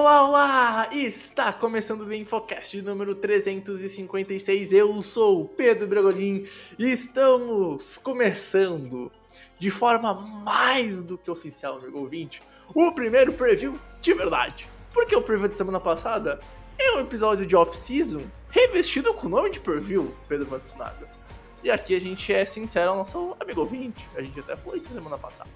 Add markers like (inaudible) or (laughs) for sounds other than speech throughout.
Olá, olá! Está começando o Infocast número 356. Eu sou o Pedro Bragolin e estamos começando de forma mais do que oficial, amigo ouvinte, o primeiro preview de verdade. Porque o preview de semana passada é um episódio de off-season revestido com o nome de preview, Pedro Matsunaga. E aqui a gente é sincero ao nosso amigo ouvinte. A gente até falou isso semana passada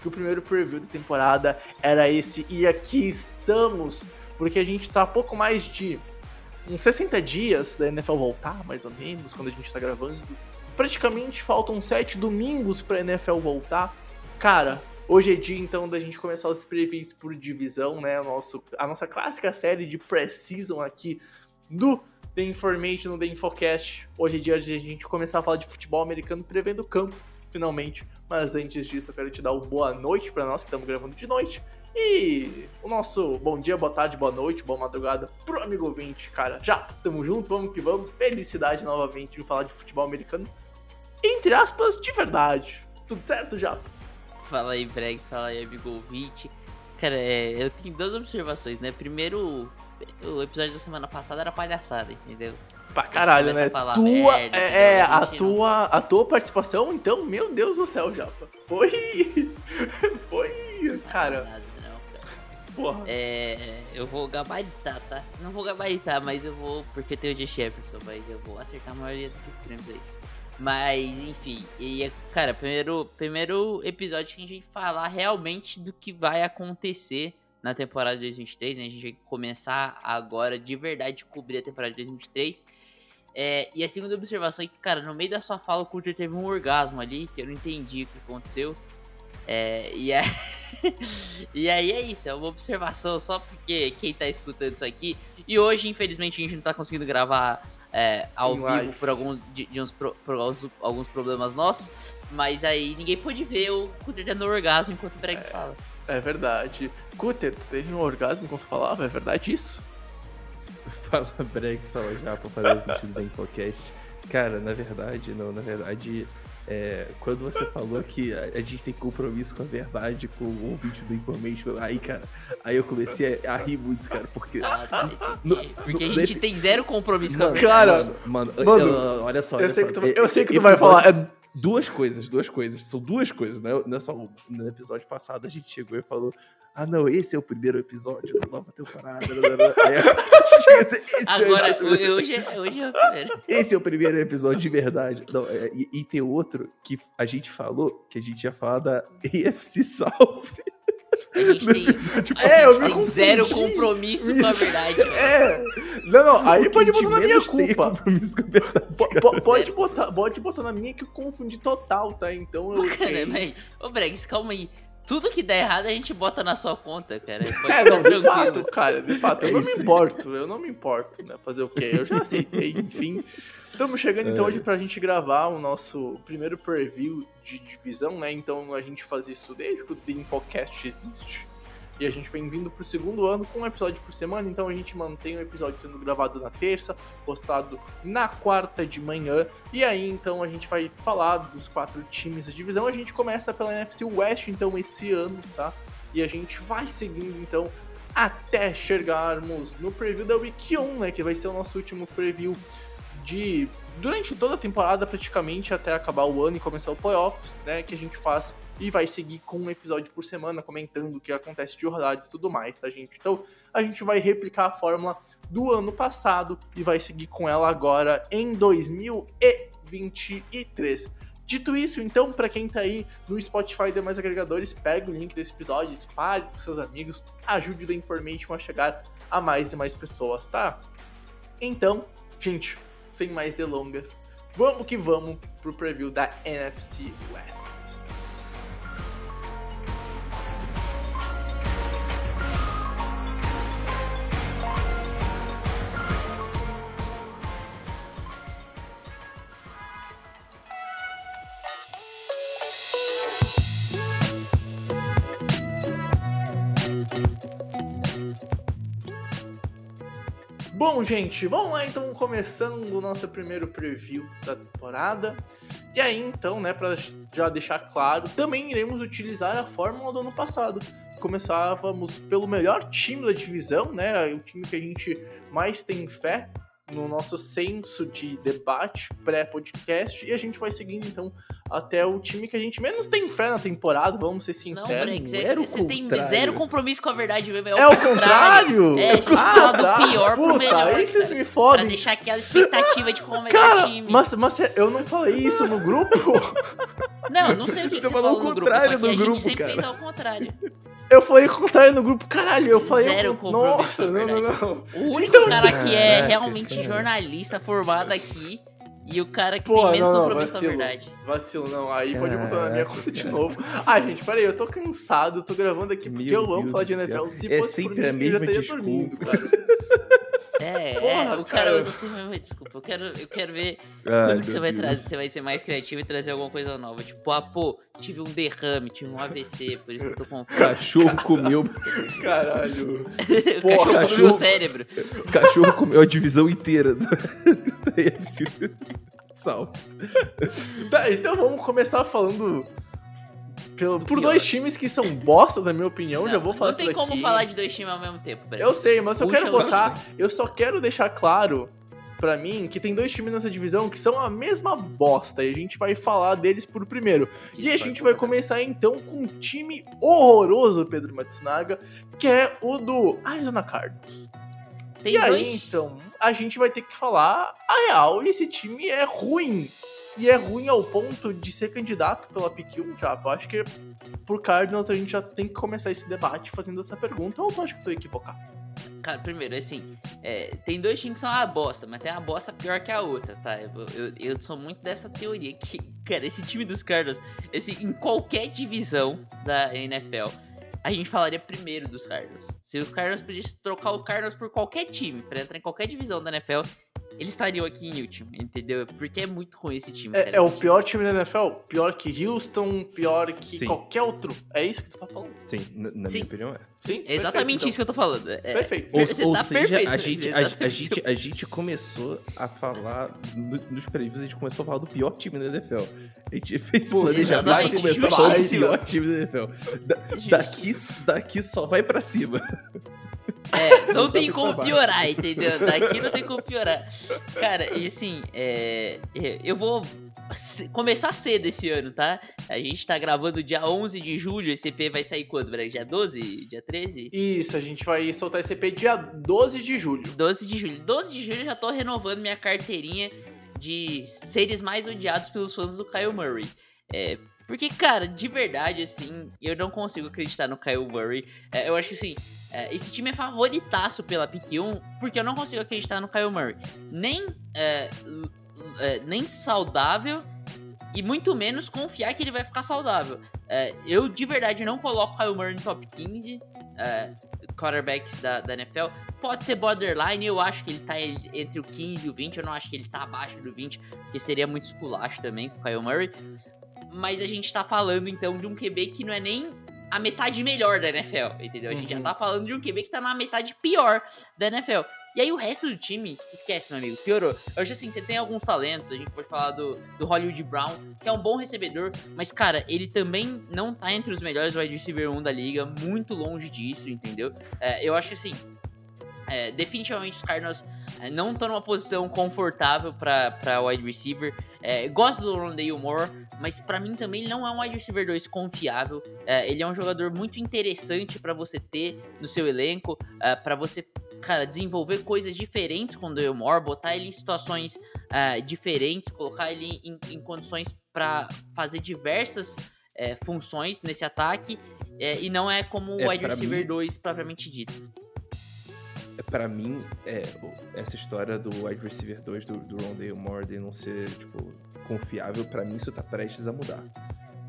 que o primeiro preview da temporada era esse e aqui estamos, porque a gente tá pouco mais de uns 60 dias da NFL voltar, mais ou menos, quando a gente tá gravando. Praticamente faltam 7 domingos pra NFL voltar. Cara, hoje é dia então da gente começar os previews por divisão, né? O nosso, a nossa clássica série de pré-season aqui do The Information, no The Infocast. Hoje é dia de a gente começar a falar de futebol americano prevendo o campo, finalmente. Mas antes disso, eu quero te dar uma boa noite para nós que estamos gravando de noite. E o nosso bom dia, boa tarde, boa noite, boa madrugada pro amigo ouvinte, cara. Já, tamo junto, vamos que vamos. Felicidade novamente em falar de futebol americano. Entre aspas, de verdade. Tudo certo, já? Fala aí, Breg, fala aí, amigo ouvinte. Cara, é, eu tenho duas observações, né? Primeiro, o episódio da semana passada era palhaçada, entendeu? Pra caralho, né? Tua, merda, é, é, a tua, a tua participação, então, meu Deus do céu, Japa. Foi. (laughs) Foi. Cara, não, porra. É, eu vou gabaritar, tá? Não vou gabaritar, mas eu vou, porque tem o G. Jefferson, mas eu vou acertar a maioria desses prêmios aí. Mas, enfim, e, cara, primeiro, primeiro episódio que a gente vai falar realmente do que vai acontecer na temporada de 2023, né? A gente vai começar agora de verdade cobrir a temporada de 2023. É, e a segunda observação é que, cara, no meio da sua fala, o Coulter teve um orgasmo ali, que eu não entendi o que aconteceu. É, e, aí, (laughs) e aí é isso, é uma observação só porque quem tá escutando isso aqui. E hoje, infelizmente, a gente não tá conseguindo gravar é, ao Em vivo live. por, alguns, de, de uns pro- por alguns, alguns problemas nossos. Mas aí ninguém pôde ver o Coulter tendo orgasmo enquanto o Bregs fala. É verdade. Cutter, tu teve um orgasmo essa palavra? É verdade isso? (laughs) Fala Brex, fala já pra fazer o sentido da Infocast. Cara, na verdade, não, na verdade, é, quando você falou que a, a gente tem compromisso com a verdade, com o ouvinte do Information, aí, cara, aí eu comecei a, a rir muito, cara, porque. Ah, tá. (laughs) No- Porque a no- gente tem zero compromisso com a Mano, verdade. Cara, mano, mano, mano, eu- olha só, olha Eu sei só, que tu, vai- é- eu sei que tu vai episódio- falar. É, Duas coisas, duas coisas. São duas coisas, né? Não é só. No episódio passado a gente chegou e falou: Ah, não, esse é o primeiro episódio da nova temporada. Aí (laughs) a gente esse, é o Agora, primeiro- hoje, é- hoje é o primeiro. esse é o primeiro episódio de verdade. Não, é, e, e tem outro que a gente falou que a gente ia falar da (laughs) AFC South. A gente tem, episódio É, eu me tem zero compromisso com a verdade. velho. É. Não, não, aí O pode botar na minha tem culpa. compromisso com a verdade, pode, botar, pode botar na minha que eu confundi total, tá? Então eu. Cara, mas, ô Bregs, calma aí. Tudo que der errado a gente bota na sua conta, cara. (laughs) Pode É, não, de fato, cara, de fato, eu É não isso. me importo, eu não me importo, né? Fazer o quê? Eu já aceitei, enfim. Estamos chegando então É. hoje pra gente gravar o nosso primeiro preview de divisão, né? Então a gente faz isso desde que o The Infocast existe. E a gente vem vindo pro segundo ano com um episódio por semana, então a gente mantém o episódio sendo gravado na terça, postado na quarta de manhã. E aí então a gente vai falar dos quatro times da divisão. A gente começa pela NFC West, então, esse ano, tá? E a gente vai seguindo então até chegarmos no preview da Week 1, né? Que vai ser o nosso último preview de. Durante toda a temporada, praticamente, até acabar o ano e começar o playoffs, né? Que a gente faz e vai seguir com um episódio por semana, comentando o que acontece de rodada e tudo mais, tá, gente? Então, a gente vai replicar a fórmula do ano passado e vai seguir com ela agora em 2023. Dito isso, então, pra quem tá aí no Spotify e demais agregadores, pega o link desse episódio, espalhe com seus amigos, ajude o The Information a chegar a mais e mais pessoas, tá? Então, gente, sem mais delongas, vamos que vamos pro preview da NFC West. Bom, gente, vamos lá então, começando o nosso primeiro preview da temporada. E aí, então, né, pra já deixar claro, também iremos utilizar a fórmula do ano passado. Começávamos pelo melhor time da divisão, né, o time que a gente mais tem fé no nosso senso de debate pré-podcast e a gente vai seguindo então até o time que a gente menos tem fé na temporada, vamos ser Não, sinceros. Brex, era o você tem contrário. zero compromisso com a verdade mesmo. É, é o contrário? É, gente Ah, fala do tá. pior pro Puta, melhor. Aí vocês me Pra fodem. deixar aquela expectativa de como é o melhor Cara, time. mas, mas eu não falei isso no grupo. (laughs) Não, não sei o que, Você você falou falou o no grupo, contrário no a gente grupo, sempre cara. fez ao contrário. Eu falei o contrário no grupo, caralho. Eu falei. Zero o... compromisso, Nossa, não, não, não. O único Então- cara que é Caraca, realmente cara. jornalista formado aqui e o cara que Pô, tem menos não, compromisso com a vacilo. verdade. Vacilo, não. Aí pode botar na minha Caraca, conta de novo. Ai, gente, peraí, eu tô cansado, eu tô gravando aqui porque Meu eu amo Deus falar de. NFL. Se É fosse por sempre a mim, eu já mesma teria dormindo, cara. (laughs) É, Porra, é, o cara cara. usa sempre a mesma desculpa. Eu quero, eu quero ver Ai, quando que você vai Deus. trazer, você vai ser mais criativo e trazer alguma coisa nova. Tipo, ah, pô, tive um derrame, tive um AVC, por isso que eu tô com fome. Cachorro comeu, Caralho. (laughs) o Porra, cachorro comeu cachorro- meu cérebro. cachorro comeu a divisão inteira da, AFC South. Tá, então vamos começar falando pelo- por pior. dois times que são bosta, na minha opinião. já Não, vou falar Não tem isso como daqui. falar de dois times ao mesmo tempo, Breno. Eu sei, mas eu Puxa quero botar. Eu só quero deixar claro pra mim que tem dois times nessa divisão que são a mesma bosta. E a gente vai falar deles por primeiro. E a gente vai começar então com um time horroroso, Pedro Matsunaga, que é o do Arizona Cardinals. Tem e aí, dois. então, a gente vai ter que falar a real. E esse time é ruim. E é ruim ao ponto de ser candidato pela PQ já. Eu acho que por Cardinals a gente já tem que começar esse debate fazendo essa pergunta. Ou tu acha que eu tô equivocado? Cara, primeiro, assim, é, tem dois times que são uma bosta, mas tem uma bosta pior que a outra, tá? Eu, eu, eu sou muito dessa teoria que, cara, esse time dos Cardinals, esse, em qualquer divisão da NFL, a gente falaria primeiro dos Cardinals. Se os Cardinals pudessem trocar o Cardinals por qualquer time, pra entrar em qualquer divisão da NFL, eles estariam aqui em último, entendeu? Porque é muito ruim esse time. É, é o pior time da NFL? Pior que Houston, pior que Sim. qualquer outro. É isso que tu tá falando? Sim, na, na Sim. minha opinião é. Sim? É exatamente isso que eu tô falando. É, Perfeito. Ou, ou tá seja, perfeito, a, gente, a, a gente, a gente começou a falar, no- nos previews, a gente começou a falar do pior time da NFL. A gente fez o planejamento e começou a falar do pior time da NFL. Da- daqui, daqui só vai pra cima. É, (laughs) não tem como piorar, entendeu? Daqui não tem como piorar. (laughs) Cara, e assim, é, é, eu vou começar cedo esse ano, tá? A gente tá gravando dia 11 de julho, esse EP vai sair quando? Dia 12? Dia 13? Isso, a gente vai soltar esse EP dia 12 de julho. 12 de julho. 12 de julho eu já tô renovando minha carteirinha de seres mais odiados pelos fãs do Kyle Murray. É, porque, cara, de verdade, assim, eu não consigo acreditar no Kyle Murray. É, eu acho que, assim, é, esse time é favoritaço pela pick 1, porque eu não consigo acreditar no Kyle Murray. Nem, é, é, nem saudável e muito menos confiar que ele vai ficar saudável. É, eu, de verdade, não coloco Kyle Murray no top 15 é, quarterbacks da, da NFL. Pode ser borderline, eu acho que ele tá en- entre o 15 e o 20, eu não acho que ele tá abaixo do 20, porque seria muito esculacho também com o Kyle Murray. Mas a gente tá falando então de um QB que não é nem a metade melhor da NFL, entendeu? A gente já Uhum. tá falando de um QB que tá na metade pior da NFL. E aí o resto do time, esquece, meu amigo, piorou. Eu acho assim, você tem alguns talentos, a gente pode falar do, do Hollywood Brown, que é um bom recebedor, mas, cara, ele também não tá entre os melhores wide receiver 1 da liga, muito longe disso, entendeu? É, eu acho que assim, é, definitivamente os Cardinals é, não estão numa posição confortável pra wide receiver. É, gosto do Rondale Moore, mas pra mim também ele não é um wide receiver 2 confiável. É, ele é um jogador muito interessante pra você ter no seu elenco, é, pra você, cara, desenvolver coisas diferentes com o Rondale Moore, botar ele em situações é, diferentes, colocar ele em, em condições pra fazer diversas é, funções nesse ataque. é, e não é como o É, wide receiver mim- 2 propriamente dito. Pra mim, é, essa história do wide receiver 2 do, do Rondale Moore de não ser, tipo, confiável, pra mim isso tá prestes a mudar.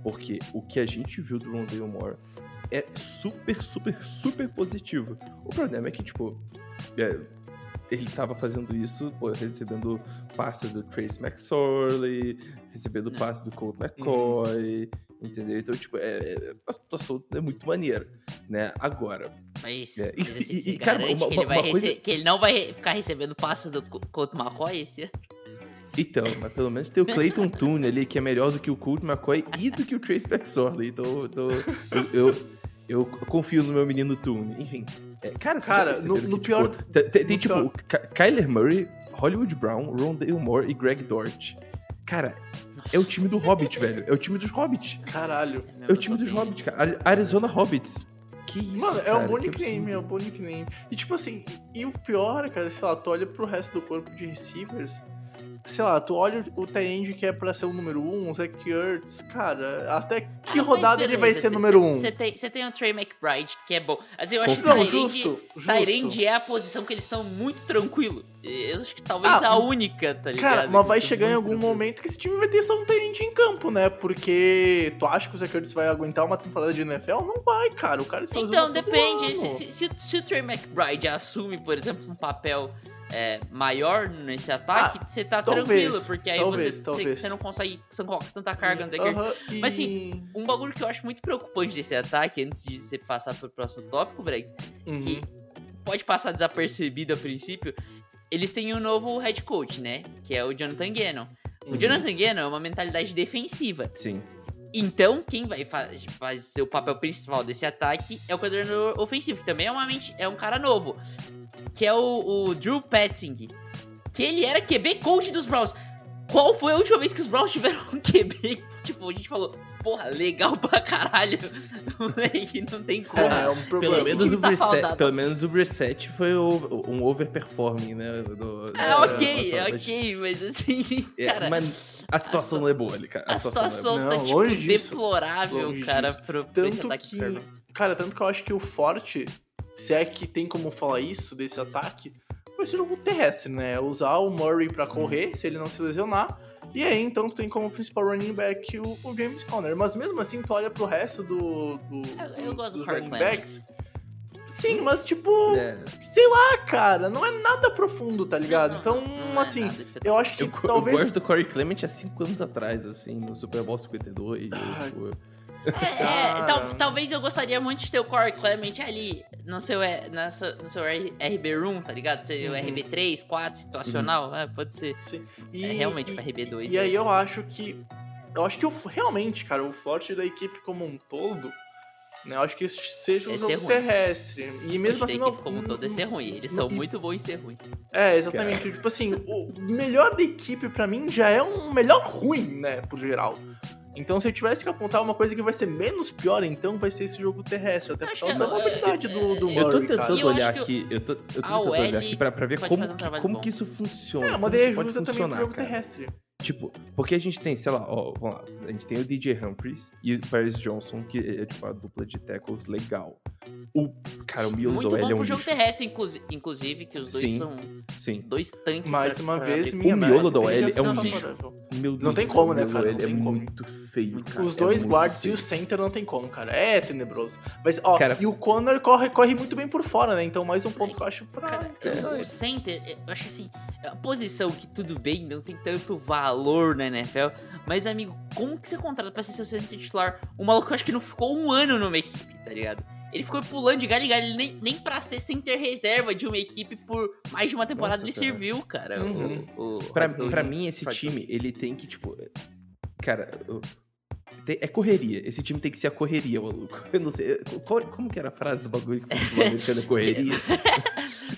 Porque o que a gente viu do Rondale Moore é super, super, super positivo. O problema é que, tipo, é, ele tava fazendo isso, pô, recebendo passe do Trace McSorley, recebendo É. passe do Colt McCoy, entendeu? Então, tipo, é, é- a situação é muito maneira, né? Agora, Mas, É, mas e- e- cara, uma- que, ele uma- coisa- rece- que ele não vai ficar recebendo passe do Colt McCoy esse ano? Então, mas pelo menos tem o Clayton Toone ali, que é melhor do que o Colt McCoy e do que o Trace McSorley. Então, eu, tô- eu, eu, eu confio no meu menino Toone. Enfim. é, cara, já Cara, perceberam no- que, no tipo, pior- Tem, tem- tipo, pior- Kyler Murray, Hollywood Brown, Rondale Moore e Greg Dort. Cara, é o time do Hobbit, velho. É o time dos Hobbits. Caralho. É o time dos Hobbits, cara. Ari- Arizona Hobbits. Que isso, Mano, é cara, um bom nickname, é um bom nickname. E tipo assim, e o pior, cara, sei lá, tu olha pro resto do corpo de receivers, sei lá, tu olha o Tyrande que é pra ser o número 1, um, o Zach Ertz, cara, até que Ah, rodada mas ele vai beleza, ser cê- número cê- 1? Um? Você tem, tem o Trey McBride, que é bom. Assim, eu acho que Não, o justo, justo. Tyrande é a posição que eles estão muito tranquilo. Eu acho que talvez Ah, a única, tá ligado? Cara, mas vai chegar em algum tranquilo. momento que esse time vai ter só um Tyrande em campo, né? Porque tu acha que o Zach Ertz vai aguentar uma temporada de NFL? Não vai, cara. O cara está Então, depende. Se, se- se- se o Trey McBride assume, por exemplo, um papel é, maior nesse ataque, você tá Ah, talvez, tranquilo, porque aí talvez, você, talvez. você, você não consegue, você não coloca tanta carga no e- Mas, assim, Um bagulho que eu acho muito preocupante desse ataque, antes de você passar pro próximo tópico, Brex, Uhum. que pode passar desapercebido a princípio, eles têm um novo head coach, né? Que é o Jonathan Gannon. O Uhum. Jonathan Gannon é uma mentalidade defensiva. Sim. Então, quem vai fa- fazer o papel principal desse ataque é o coordenador ofensivo, que também é, uma mente- é um cara novo, que é o, o Drew Petzing, que ele era QB coach dos Browns. Qual foi a última vez que os Browns tiveram um QB que, (laughs) tipo, a gente falou, porra, legal pra caralho, (laughs) moleque, não tem como. É, é um problema. Pelo menos, o tá reset, pelo menos o reset foi o- um overperforming, né? do- É, da- ok, é ok, mas assim, (laughs) É, cara, mas a situação não é boa ali, cara. a situação Não, tá, tipo, longe disso. deplorável, Longe cara, disso. pro, Tanto que, cara, tanto que eu acho que o forte, se é que tem como falar isso desse ataque, vai ser jogo terrestre, né? Usar o Murray pra correr, se ele não se lesionar. E aí, então, tu tem como principal running back o, o James Conner. Mas mesmo assim, tu olha pro resto do, do, Eu- eu gosto do dos Corey running backs. Sim, mas tipo, É, sei lá, cara, não é nada profundo, tá ligado? Não, Então, não é assim, espetacular. eu acho que eu, eu talvez. gosto do Corey Clement há cinco anos atrás, assim, no Super Bowl 52. Ai. tipo, É, é, Cara. tal- talvez eu gostaria muito de ter o Corey Clement ali no seu, é, na sua- no seu RB Room, tá ligado? Ter o Uhum. RB3, 4, situacional, é, pode ser. Sim. É realmente e- pra RB2. E aí eu acho que. Eu acho que o, realmente, cara, o forte da equipe como um todo. Né, eu acho que seja um É jogo terrestre. E mesmo assim. Não, equipe como um todo é ser ruim. Eles são e- muito bons em ser ruim. É, exatamente. Tipo assim, o melhor da equipe pra mim já é um melhor ruim, né, por geral. Então, se eu tivesse que apontar uma coisa que vai ser menos pior, então vai ser esse jogo terrestre. Até por causa que da é- mobilidade do, do é- Eu tô Murray, tentando cara. Eu olhar que aqui, eu tô, eu tô tentando OL olhar aqui pra, pra ver como, um que, como bom. que isso funciona. É, daí pode ajuda também pro funcionar, jogo cara. terrestre. Tipo, porque a gente tem, sei lá, ó, vamos lá, a gente tem o DJ Humphries e o Paris Johnson, que é tipo a dupla de tackles legal. O, cara, o miolo Muito do bom L é um pro jogo lixo. terrestre, inclusi- inclusive, que os dois Sim. são Sim. dois tanques. Mais uma pra vez, minha tem OL que é um lixo. Meu Não tem como, o né, cara? do L tem é como. muito feio, cara. Os é dois muito guards e o center não tem como, cara. É tenebroso. Mas, ó, Cara- e o Connor corre, corre muito bem por fora, né? Então, mais um ponto que eu acho pra. Cara, É. o center, eu acho assim, é uma posição que tudo bem, não tem tanto valor na NFL, mas amigo, como que você contrata pra ser seu center titular? O maluco eu acho que não ficou um ano numa equipe, tá ligado? Ele ficou pulando de galho em galho, nem, nem pra ser center reserva de uma equipe por mais de uma temporada Nossa, ele cara. serviu, cara. Uhum. O, o, Pra, o- pra mim, esse time, ele tem que, tipo. Cara, é correria. Esse time tem que ser a correria, maluco. (laughs) Eu não sei. qual- como que era a frase do bagulho que futebol americano (laughs) é (laughs) correria?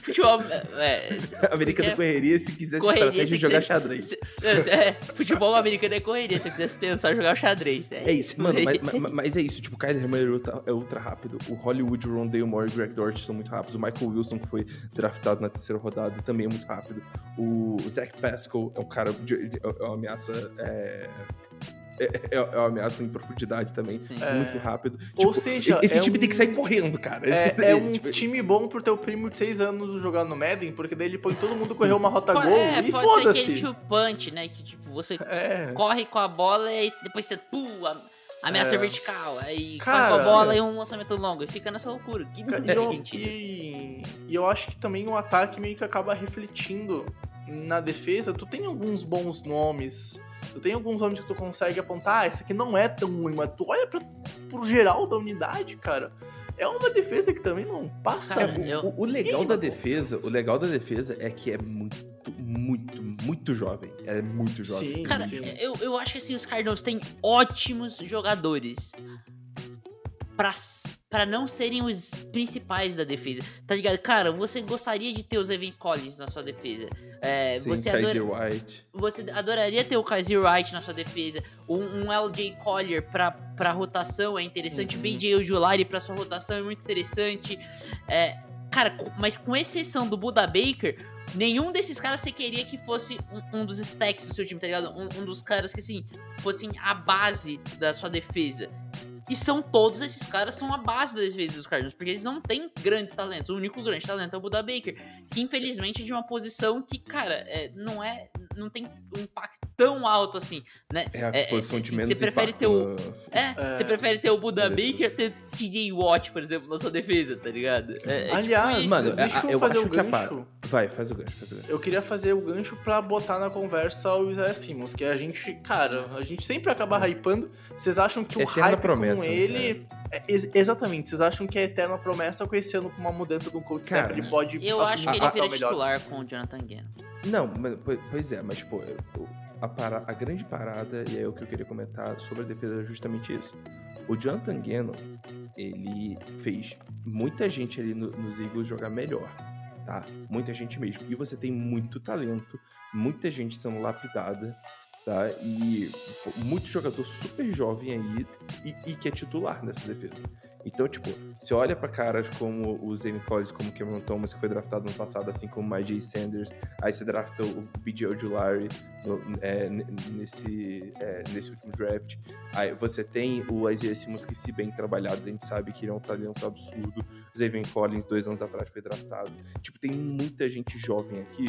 Futebol, é, americano é é- correria se quiser correria, estratégia se e jogar xadrez. se- é, futebol americano é correria, se eu quisesse pensar jogar xadrez. É isso, mano, mas, mas- mas é isso, tipo, o Kyler Murray é ultra, é ultra rápido, o Hollywood, o Rondale Moore e o Greg Dort são muito rápidos, o Michael Wilson, que foi draftado na terceira rodada, também é muito rápido, o Zach Pascal é um cara, de, de- é uma ameaça, é, é, é uma ameaça em profundidade também, Sim. É. muito rápido. Ou Tipo, seja, esse é time um- tem que sair correndo, cara. É, (laughs) é um Tipo, time bom pro teu primo de 6 anos jogar no Madden, porque daí ele põe todo mundo correr uma rota gol é, e pode ser aquele foda-se. punch, né? Que tipo, você É. corre com a bola e depois você pum, a- ameaça É. vertical. Aí Cara, corre com a bola é. e um lançamento longo. E fica nessa loucura. Que não E tem sentido. e- e eu acho que também o ataque meio que acaba refletindo na defesa. Tu tem alguns bons nomes. Tu tem alguns nomes que tu consegue apontar, ah, esse aqui não é tão ruim, mas tu olha pra, pro geral da unidade, cara. é uma defesa que também não passa. Cara, muito. eu- O, o legal da defesa, o legal da defesa é que é muito, muito, muito jovem. É muito jovem. Sim, Cara, sim. eu, eu acho que assim, os Cardinals têm ótimos jogadores pra, pra não serem os principais da defesa. Tá ligado? Cara, você gostaria de ter os Evan Collins na sua defesa. É, Sim, você, Kaiser adora- White. você adoraria ter o Kaiser Wright na sua defesa. Um, um LJ Collier pra, pra rotação é interessante. Uhum. BJ Ojulari pra sua rotação é muito interessante. É, cara, mas com exceção do Buda Baker, nenhum desses caras você queria que fosse um, um dos stacks do seu time, tá ligado? Um, um dos caras que, assim, fossem a base da sua defesa. E são todos esses caras são a base da defesa dos Cardinals, porque eles não têm grandes talentos. O único grande talento é o Buda Baker, que infelizmente é de uma posição que, cara, é, não é, não tem um impacto tão alto assim, né? É a É, é, posição cê- de menos prefere impacto ter o- no- É, É. você prefere ter o Buda Beleza. Baker ter TJ Watt, por exemplo, na sua defesa, tá ligado? É, é tipo Aliás, isso. Mano, deixa a- eu fazer acho o gancho. Vai, faz o gancho, faz o gancho. Eu queria fazer o gancho pra botar na conversa o Isaiah Simmons, que a gente, cara, a gente sempre acaba hypando. Vocês acham que o Eterna hype promessa, com né, ele. É, ex- exatamente, vocês acham que é eterna promessa com esse ano com uma mudança do coach Cara, staff, ele pode Eu acho que ele vira melhor. titular com o Jonathan Gannon. Não, mas, po- pois é, mas, eu- a, para- a grande parada, e é o que eu queria comentar sobre a defesa, é justamente isso. O Jonathan Gannon, ele fez muita gente ali no- nos Eagles jogar melhor, tá? Muita gente mesmo. E você tem muito talento, muita gente sendo lapidada, tá? E pô, muito jogador super jovem aí e, e que é titular nessa defesa. Então, tipo, você olha pra caras como o Zane Collins, como o Cameron Thomas, que foi draftado no passado, assim como o MyJ Sanders, aí você drafta o BJ Ojulari é, nesse, é, nesse último draft. Aí você tem o Isaiah Simmons, que se bem trabalhado, a gente sabe que ele é um talento absurdo. O Zayvon Collins, dois anos atrás, foi draftado. Tipo, tem muita gente jovem aqui.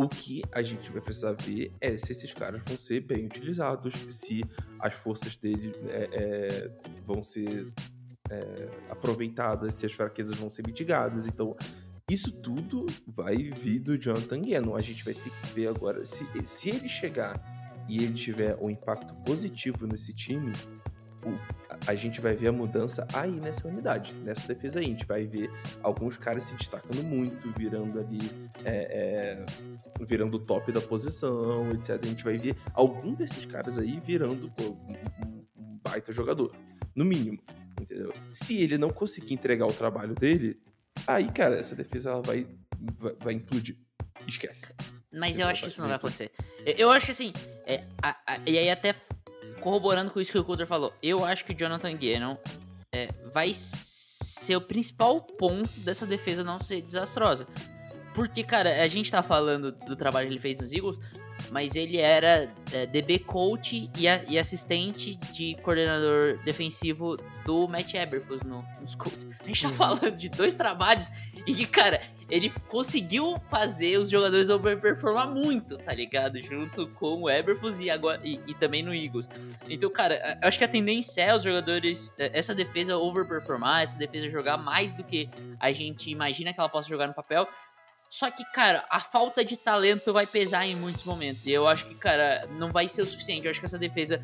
O que a gente vai precisar ver é se esses caras vão ser bem utilizados, se as forças dele é, é, vão ser é, aproveitadas, se as fraquezas vão ser mitigadas. Então, isso tudo vai vir do Jonathan Gannon. A gente vai ter que ver agora se, se ele chegar e ele tiver um impacto positivo nesse time, a- gente vai ver a mudança aí nessa unidade, nessa defesa aí. A gente vai ver alguns caras se destacando muito, virando ali, é, é, virando o top da posição, etc. A gente vai ver algum desses caras aí virando pô, um, baita jogador, no mínimo, entendeu? Se ele não conseguir entregar o trabalho dele, aí, cara, essa defesa ela vai, vai, vai implodir. Esquece. Mas eu acho que isso não vai acontecer. Eu, eu acho que assim, é, a- a- e aí até corroborando com isso que o Coulter falou, eu acho que o Jonathan Gannon é, vai ser o principal ponto dessa defesa não ser desastrosa. Porque, cara, a gente tá falando do trabalho que ele fez nos Eagles, mas ele era é, DB coach e, a- e assistente de coordenador defensivo do Matt Eberflus no, nos Colts. A gente tá Uhum. falando de dois trabalhos e que, cara, ele conseguiu fazer os jogadores overperformar muito, tá ligado? Junto com o Eberflus e, agora, e, e também no Eagles. Então, cara, acho que a tendência é os jogadores, é, essa defesa overperformar, essa defesa jogar mais do que a gente imagina que ela possa jogar no papel. Só que, cara, a falta de talento vai pesar em muitos momentos. E eu acho que, cara, não vai ser o suficiente. Eu acho que essa defesa,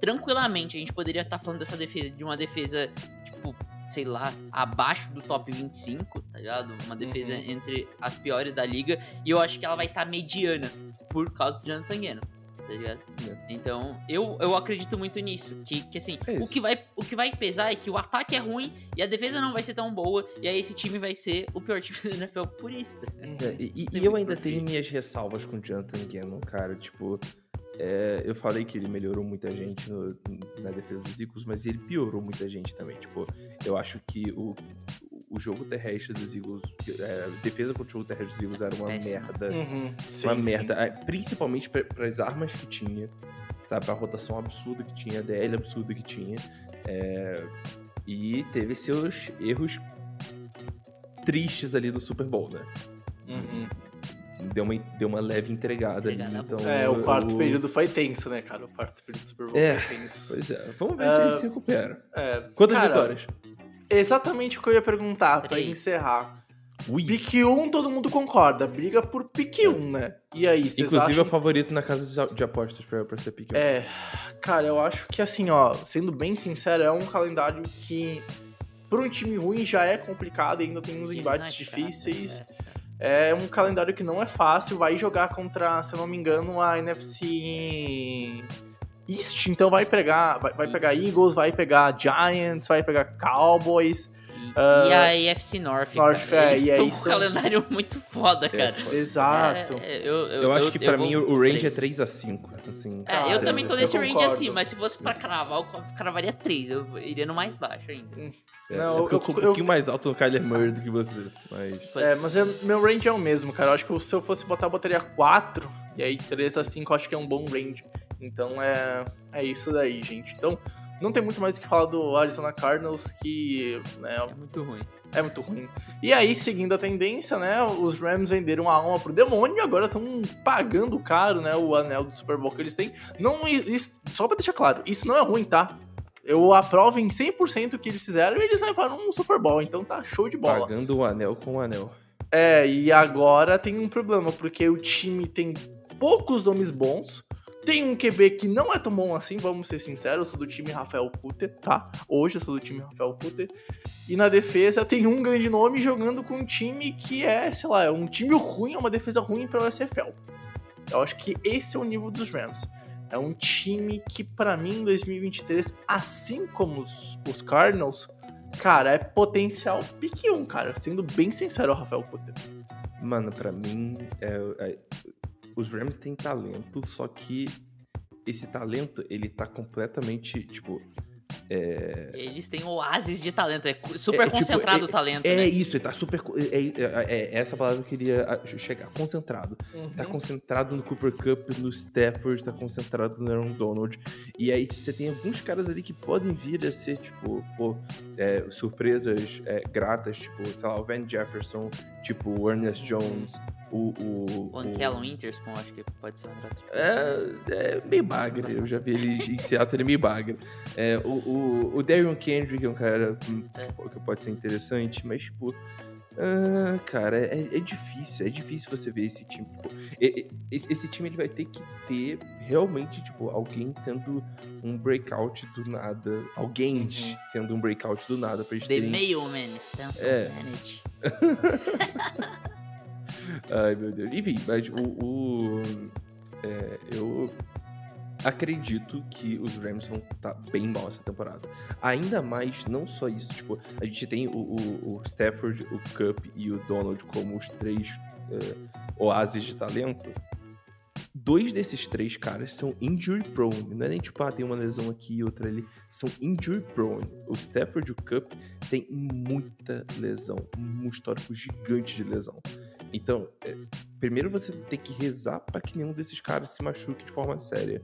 tranquilamente, a gente poderia estar falando dessa defesa, de uma defesa, tipo, sei lá, abaixo do top 25, tá ligado? Uma defesa Uhum. entre as piores da liga. E eu acho que ela vai estar mediana por causa do Jonathan Gannon, tá ligado? Então, eu, eu acredito muito nisso. Que, que assim, É o, que vai, o que vai pesar é que o ataque é ruim e a defesa não vai ser tão boa. E aí esse time vai ser o pior (laughs) time da NFL por isso. tá? É, e e- eu ainda tenho minhas ressalvas com o Jonathan Gannon, cara. Tipo, é, eu falei que ele melhorou muita gente no- na defesa dos Eagles, mas ele piorou muita gente também. Tipo, eu acho que o, o jogo terrestre dos Eagles, é, a defesa contra o jogo terrestre dos Eagles era uma merda. Uhum, sim, uma sim. merda. é, Principalmente para as armas que tinha, sabe? A rotação absurda que tinha, a DL absurda que tinha. é, e teve seus erros tristes ali no Super Bowl, né? Uhum. Deu uma, deu uma leve entregada, Entregada ali. Então, É, o quarto eu- período foi tenso, né, cara? O quarto período do Super Bowl É, foi tenso. Pois é, vamos ver Ah, se ele se recupera. É, Quantas cara, vitórias? Exatamente o que eu ia perguntar pra Três. encerrar. Ui. Pique 1, todo mundo concorda. Briga por pique 1, né? E aí, vocês Inclusive é acham... o favorito na casa de apostas pra, pra ser pique. É, cara, eu acho que assim, ó, sendo bem sincero, é um calendário que por um time ruim já é complicado, ainda tem uns Eles embates é difíceis. é. É um calendário que não é fácil. Vai jogar contra, se eu não me engano, a NFC East. Então vai pegar, vai, vai pegar Eagles, vai pegar Giants, vai pegar Cowboys. E, Ah, e a AFC North, North, cara. é, Eles e estão aí com um calendário (laughs) muito foda, cara. foda. Exato. É, eu, eu, Eu acho que pra vou mim o range é três. 3x5. Assim, É, eu Cara, também tô eu nesse range concordo. assim, mas se fosse pra cravar, eu cravaria 3. Eu iria no mais baixo ainda. É, Não, é porque eu, eu- sou um eu- pouquinho mais alto no Kyler Murray do que você. Mas. É, mas eu- meu range é o mesmo, cara. Eu acho que se eu fosse botar, eu botaria 4. E aí 3 a 5 eu acho que é um bom range. Então é, é isso daí, gente. Então, não tem muito mais o que falar do Arizona Cardinals, que né, É muito ruim. é muito ruim. E aí, seguindo a tendência, né? Os Rams venderam a alma pro demônio e agora estão pagando caro, né? O anel do Super Bowl que eles têm. Não, isso, só pra deixar claro, isso não é ruim, tá? Eu aprovo em 100% o que eles fizeram e eles levaram um Super Bowl, então tá show de bola. Pagando o anel com o anel. É, e agora tem um problema, porque o time tem poucos nomes bons. Tem um QB que não é tão bom assim, vamos ser sinceros. Eu sou do time Rafael Puter, tá? Hoje eu sou do time Rafael Puter. E na defesa tem um grande nome jogando com um time que é, sei lá, é um time ruim, é uma defesa ruim pra USFL. Eu acho que esse é o nível dos Rams. É um time que, pra mim, em 2023, assim como os, os Cardinals, cara, é potencial pique 1, cara. Sendo bem sincero, Rafael Puter. Mano, pra mim, é- é- os Rams têm talento, só que esse talento, ele tá completamente, tipo... É, Eles têm oásis de talento. É cu- super É, tipo, concentrado é- o talento, é né? isso, ele tá super... É, é- é essa palavra que eu queria ah, chegar. Concentrado. Tá concentrado no Cooper Cup, no Stafford, tá concentrado no Aaron Donald. E aí você tem alguns caras ali que podem vir a ser, tipo, pô, é, surpresas é, gratas, tipo, sei lá, o Van Jefferson, tipo, o Ernest Jones, o. o, O Ankellon Witherspoon, acho que pode ser um draft. é, é meio bagre, eu já vi ele em Seattle, ele é meio bagre. É, o, o, o Darion Kendrick é um cara É. que pode ser interessante, mas, tipo. ah, cara, é, é difícil, é difícil você ver esse time. tipo, esse, esse time ele vai ter que ter realmente, tipo, alguém tendo um breakout do nada. Alguém Uhum. tendo um breakout do nada pra eles The terem. Mailman, Stanson É. Bennett. (laughs) Ai, meu Deus. Enfim, mas o. o- é, eu acredito que os Rams vão estar bem mal essa temporada. Ainda mais, não só isso, tipo, a gente tem o, o, o Stafford, o Cup e o Donald como os três é, oásis de talento. Dois desses três caras são injury prone. Não é nem tipo, ah, tem uma lesão aqui e outra ali. São injury prone. O Stafford e o Cup têm muita lesão. Um histórico gigante de lesão. Então, é, primeiro você tem que rezar para que nenhum desses caras se machuque de forma séria.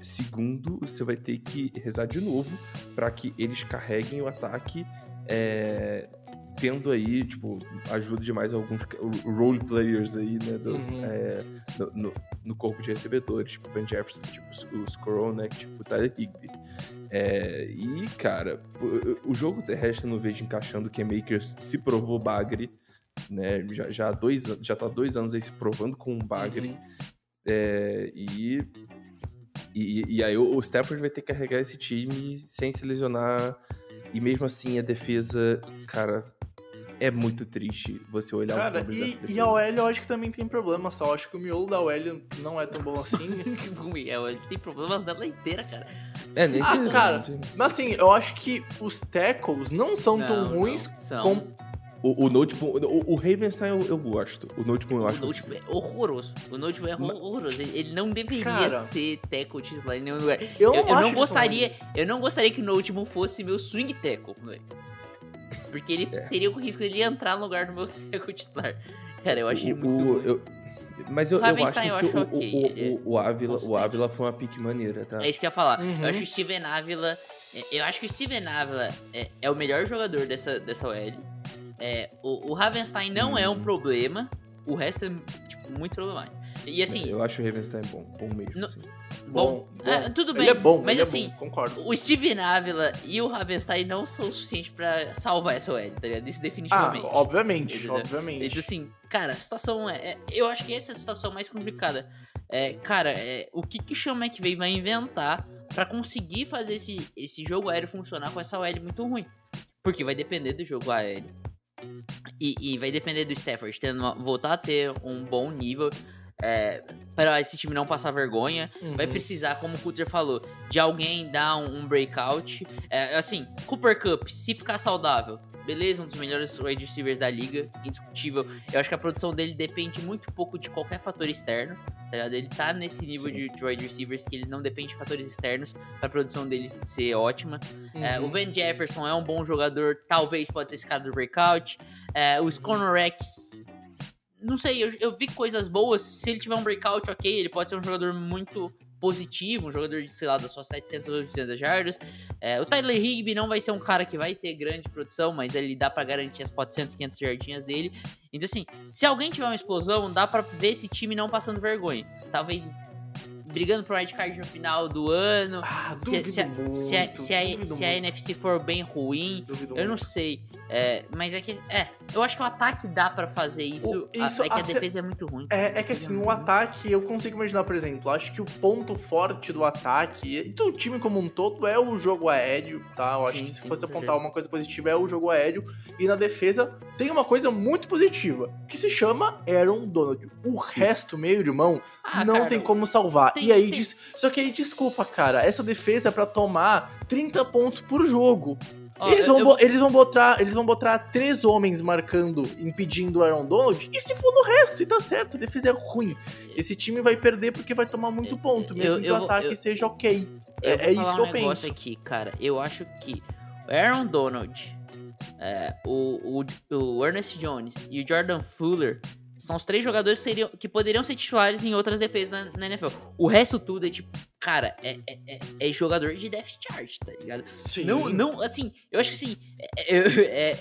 Segundo, você vai ter que rezar de novo para que eles carreguem o ataque, é, tendo aí, tipo, ajuda de mais alguns role players aí, né, do- Uhum. é, no, no- no corpo de recebedores, tipo Van Jefferson, tipo os Coronek, tipo o Tyler Higby. É, e, cara, o, o jogo terrestre eu não vejo encaixando, o Makers se provou bagre, né? Já, já, dois, já tá há dois anos aí se provando com um bagre. Uhum. É, e, e. E aí o o Stafford vai ter que carregar esse time sem se lesionar. E mesmo assim a defesa, cara, é muito triste você olhar Cara, os números e, dessa defesa. e a OL eu acho que também tem problemas, tá? Eu acho que o miolo da OL não é tão bom assim. (laughs) Miguel, ele tem problemas dela inteira, cara. É, nem Ah, cara, Mas assim, eu acho que os tackles não são tão Não, ruins não, são. como. O, o Notebook, o, o Ravenstein eu, eu gosto. O Notebook eu O acho. Notebook é horroroso. O Notebook é horroroso. Ele ele não deveria Cara. ser tackle titular em nenhum lugar. Eu, Eu, eu não que gostaria, eu não gostaria que o Notebook fosse meu swing tackle, velho. Porque ele É. teria o risco de ele entrar no lugar do meu (laughs) tackle titular. Cara, eu achei o, muito o- eu- Mas eu, O eu acho Ravenstein que eu o, acho o, ok, o, é o, o, Ávila, o. Ávila foi uma pique maneira, tá? É isso que eu ia falar. Uhum. Eu acho que o Steven Ávila. é, Eu acho que o Steven Ávila é, é o melhor jogador dessa, dessa OL. É, o, o Ravenstein não é um Hum. problema. O resto é tipo, muito problemático. E assim, Eu acho o Ravenstein bom, bom mesmo, No- assim. bom, bom. é, tudo bem. Ele é bom, mas ele assim, é bom, concordo. o Steven Ávila e o Ravenstein não são o suficiente pra salvar essa OL, tá ligado? Isso Ah, definitivamente. obviamente, Entendeu? obviamente. Então, assim, cara, a situação é, é- Eu acho que essa é a situação mais complicada. É, cara, é, o que que o Sean McVay vai inventar pra conseguir fazer esse, esse jogo aéreo funcionar com essa OL muito ruim? Porque vai depender do jogo aéreo. E, e vai depender do Stafford tendo voltar a ter um bom nível é, para esse time não passar vergonha. Vai Uhum. precisar, como o Cutter falou, de alguém dar um, um breakout. É, assim, Cooper Cup, se ficar saudável, beleza, um dos melhores wide receivers da liga, indiscutível. Eu acho que a produção dele depende muito pouco de qualquer fator externo. Tá ligado? Ele tá nesse nível Sim. de, de wide receivers que ele não depende de fatores externos pra produção dele ser ótima. É, o Uhum. Van Jefferson é um bom jogador, talvez pode ser esse cara do breakout. É, o Conor Rex, não sei, eu, eu vi coisas boas. Se ele tiver um breakout, ok, ele pode ser um jogador muito positivo, um jogador de, sei lá, das suas 700 ou 800 jardas. É, o Tyler Higby não vai ser um cara que vai ter grande produção, mas ele dá pra garantir as 400, 500 jardinhas dele. Então, assim, se alguém tiver uma explosão, dá pra ver esse time não passando vergonha. Talvez brigando pro wildcard no final do ano. Ah, Se, duvido se muito. se a, se a- se a NFC for bem ruim, duvido eu não muito. sei. É, mas é que. É, eu acho que o ataque dá pra fazer isso. O- isso a- é que a defesa é muito ruim. É, é que assim, o ataque, eu consigo imaginar, por exemplo, acho que o ponto forte do ataque, e do time como um todo, é o jogo aéreo, tá? Eu acho Sim, que se sim, fosse apontar certeza. uma coisa positiva, é o jogo aéreo. E na defesa, tem uma coisa muito positiva, que se chama Aaron Donald. O resto, meu irmão, Ah, não cara, tem como salvar. E aí, des- só que aí, desculpa, cara, essa defesa é pra tomar 30 pontos por jogo. ó, eles, eu- vão, eu- bo- eles vão botar, eles vão botar três homens marcando, impedindo o Aaron Donald, e se for do resto, e tá certo, a defesa é ruim. Esse time vai perder porque vai tomar muito ponto, mesmo eu- que eu o ataque eu- seja ok. Eu É- é isso que um eu penso. aqui, cara. Eu acho que o Aaron Donald, é, o, o, o Ernest Jones e o Jordan Fuller são os três jogadores que, seriam, que poderiam ser titulares em outras defesas na, na NFL. O resto tudo é tipo, cara, é, é, é- é jogador de depth chart, tá ligado? Sim. Não, não, assim, eu acho que assim, é, é- é-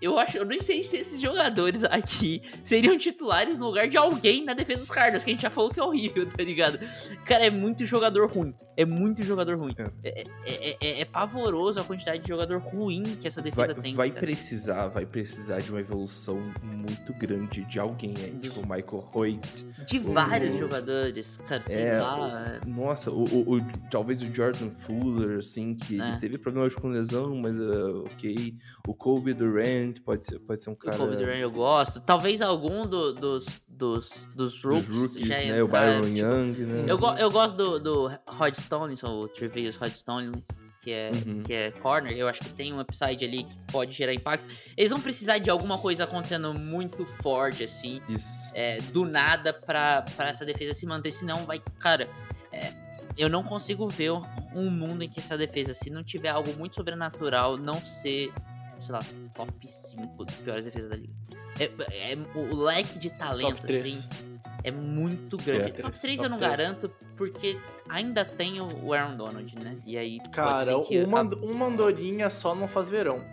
eu acho, eu nem sei se esses jogadores aqui seriam titulares no lugar de alguém na defesa dos Cardinals, que a gente já falou que é horrível, tá ligado? Cara, é muito jogador ruim, é muito jogador ruim. É, é- é- é pavoroso a quantidade de jogador ruim que essa defesa Vai, tem. vai cara. precisar, vai precisar de uma evolução muito grande de alguém aí, Dos- tipo o Michael Hoyt. De o- vários jogadores, cara, sei É, lá. Nossa, o, o- o- talvez o Jordan Fuller, assim, que É. ele teve problemas com lesão, mas uh, ok. O Kobe Durant pode ser, pode ser um O cara. Kobe Durant eu gosto. Talvez algum do- dos, dos, dos dos rookies, né? O Byron tipo, Young, né? Eu, go- eu gosto do, do Rod Stones, ou o Trevius Rod Stones, que é, Uhum. que é corner. Eu acho que tem um upside ali que pode gerar impacto. Eles vão precisar de alguma coisa acontecendo muito forte, assim, Isso. é, do nada, pra, pra essa defesa se manter. Senão vai. Cara, é, eu não consigo ver um mundo em que essa defesa, se não tiver algo muito sobrenatural, não ser, sei lá, top 5 das piores defesas da liga. É, é- o leque de talento, Top 3. assim, é muito grande. É, top três, 3 eu top não três. garanto, porque ainda tem o Aaron Donald, né? E aí. Cara, uma, a- uma andorinha só não faz verão.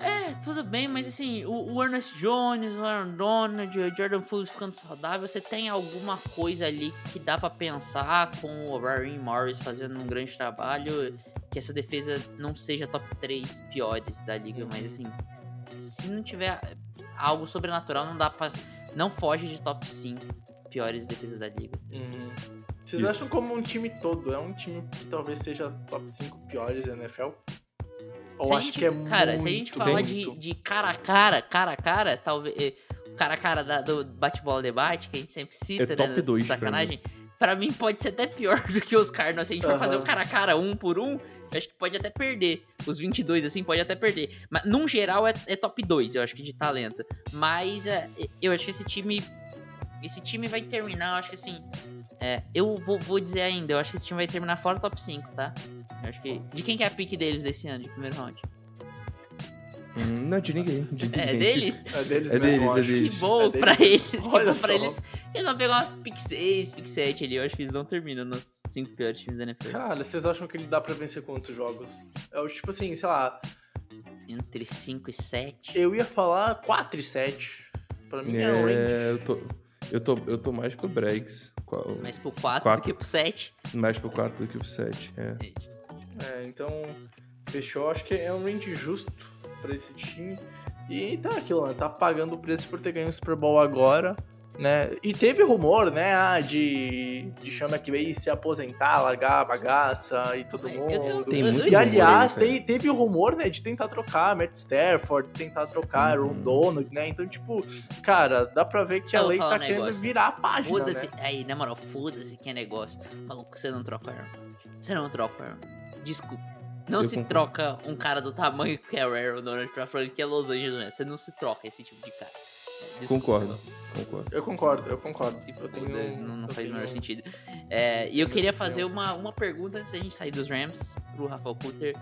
É, tudo bem, mas assim, o, o Ernest Jones, o Aaron Donald, o Jordan Fuller ficando saudável, você tem alguma coisa ali que dá pra pensar com o Ryan Morris fazendo um grande trabalho, que essa defesa não seja top 3 piores da liga, mas assim, se não tiver algo sobrenatural, não dá pra. Não foge de top 5 piores defesas da liga. Uhum. Vocês Isso. acham como um time todo? É um time que talvez seja top 5 piores da NFL? Ou Se acho gente- que é Cara, muito, se a gente falar de, de cara a cara, cara a cara, talvez. eh, o Cara a cara da- do bate-bola debate, que a gente sempre cita, É top né? dois pra Sacanagem. Pra mim pode ser até pior do que os Cardinals. Se a gente for Aham. fazer o cara a cara um por um, eu acho que pode até perder. Os 22, assim, pode até perder. Mas, num geral, é, é top 2, eu acho que de talento. Mas é, eu acho que esse time. Esse time vai terminar, eu acho que assim. é, eu vou, vou dizer ainda, eu acho que esse time vai terminar fora do top 5, tá? Eu acho que. De quem que é a pique deles desse ano, de primeiro round? Hum, não, de ninguém. De (laughs) É ninguém. deles? É deles É deles, é deles. Que bom É deles. pra eles, que Olha bom pra só. eles. Eles vão pegar uma pick 6, pick 7 ali. Eu acho que eles não terminam nos 5 piores times da NFL. Cara, vocês acham que ele dá pra vencer quantos jogos? É o tipo assim, sei lá, Entre 5 e 7. eu ia falar 4 e 7. Pra mim é, um range. É, eu tô, eu tô, eu tô mais pro Bregs. Qual- Mais pro 4 do que pro 7. Mais pro 4 do que pro 7. É. É, então, fechou. Acho que é um range justo pra esse time. E tá aquilo, né? Tá pagando o preço por ter ganho o Super Bowl agora. né? E teve rumor, né, ah, de, de Sean McVay se aposentar, largar a bagaça e todo Ai, eu- eu- mundo. Tem muito E aliás, rumor aí, te- teve o rumor, né, de tentar trocar Matt Stafford, tentar trocar Uhum. Aaron Donald, né? Então, tipo, cara, dá pra ver que a Eu vou lei tá um querendo negócio. virar a página, Foda-se. né? Aí, na moral, foda-se que é negócio. Maluco, você não troca Aaron. Você não troca Aaron. Desculpa. Não Eu se concordo. troca um cara do tamanho que é o Aaron Donald pra franquia Los Angeles. né? Você não se troca esse tipo de cara. É, desculpa. Concordo, concordo. Eu concordo, eu concordo. Se eu tenho, não, não eu faz o menor sentido. É, e eu queria fazer uma, uma pergunta antes da gente sair dos Rams pro Rafael Cutter.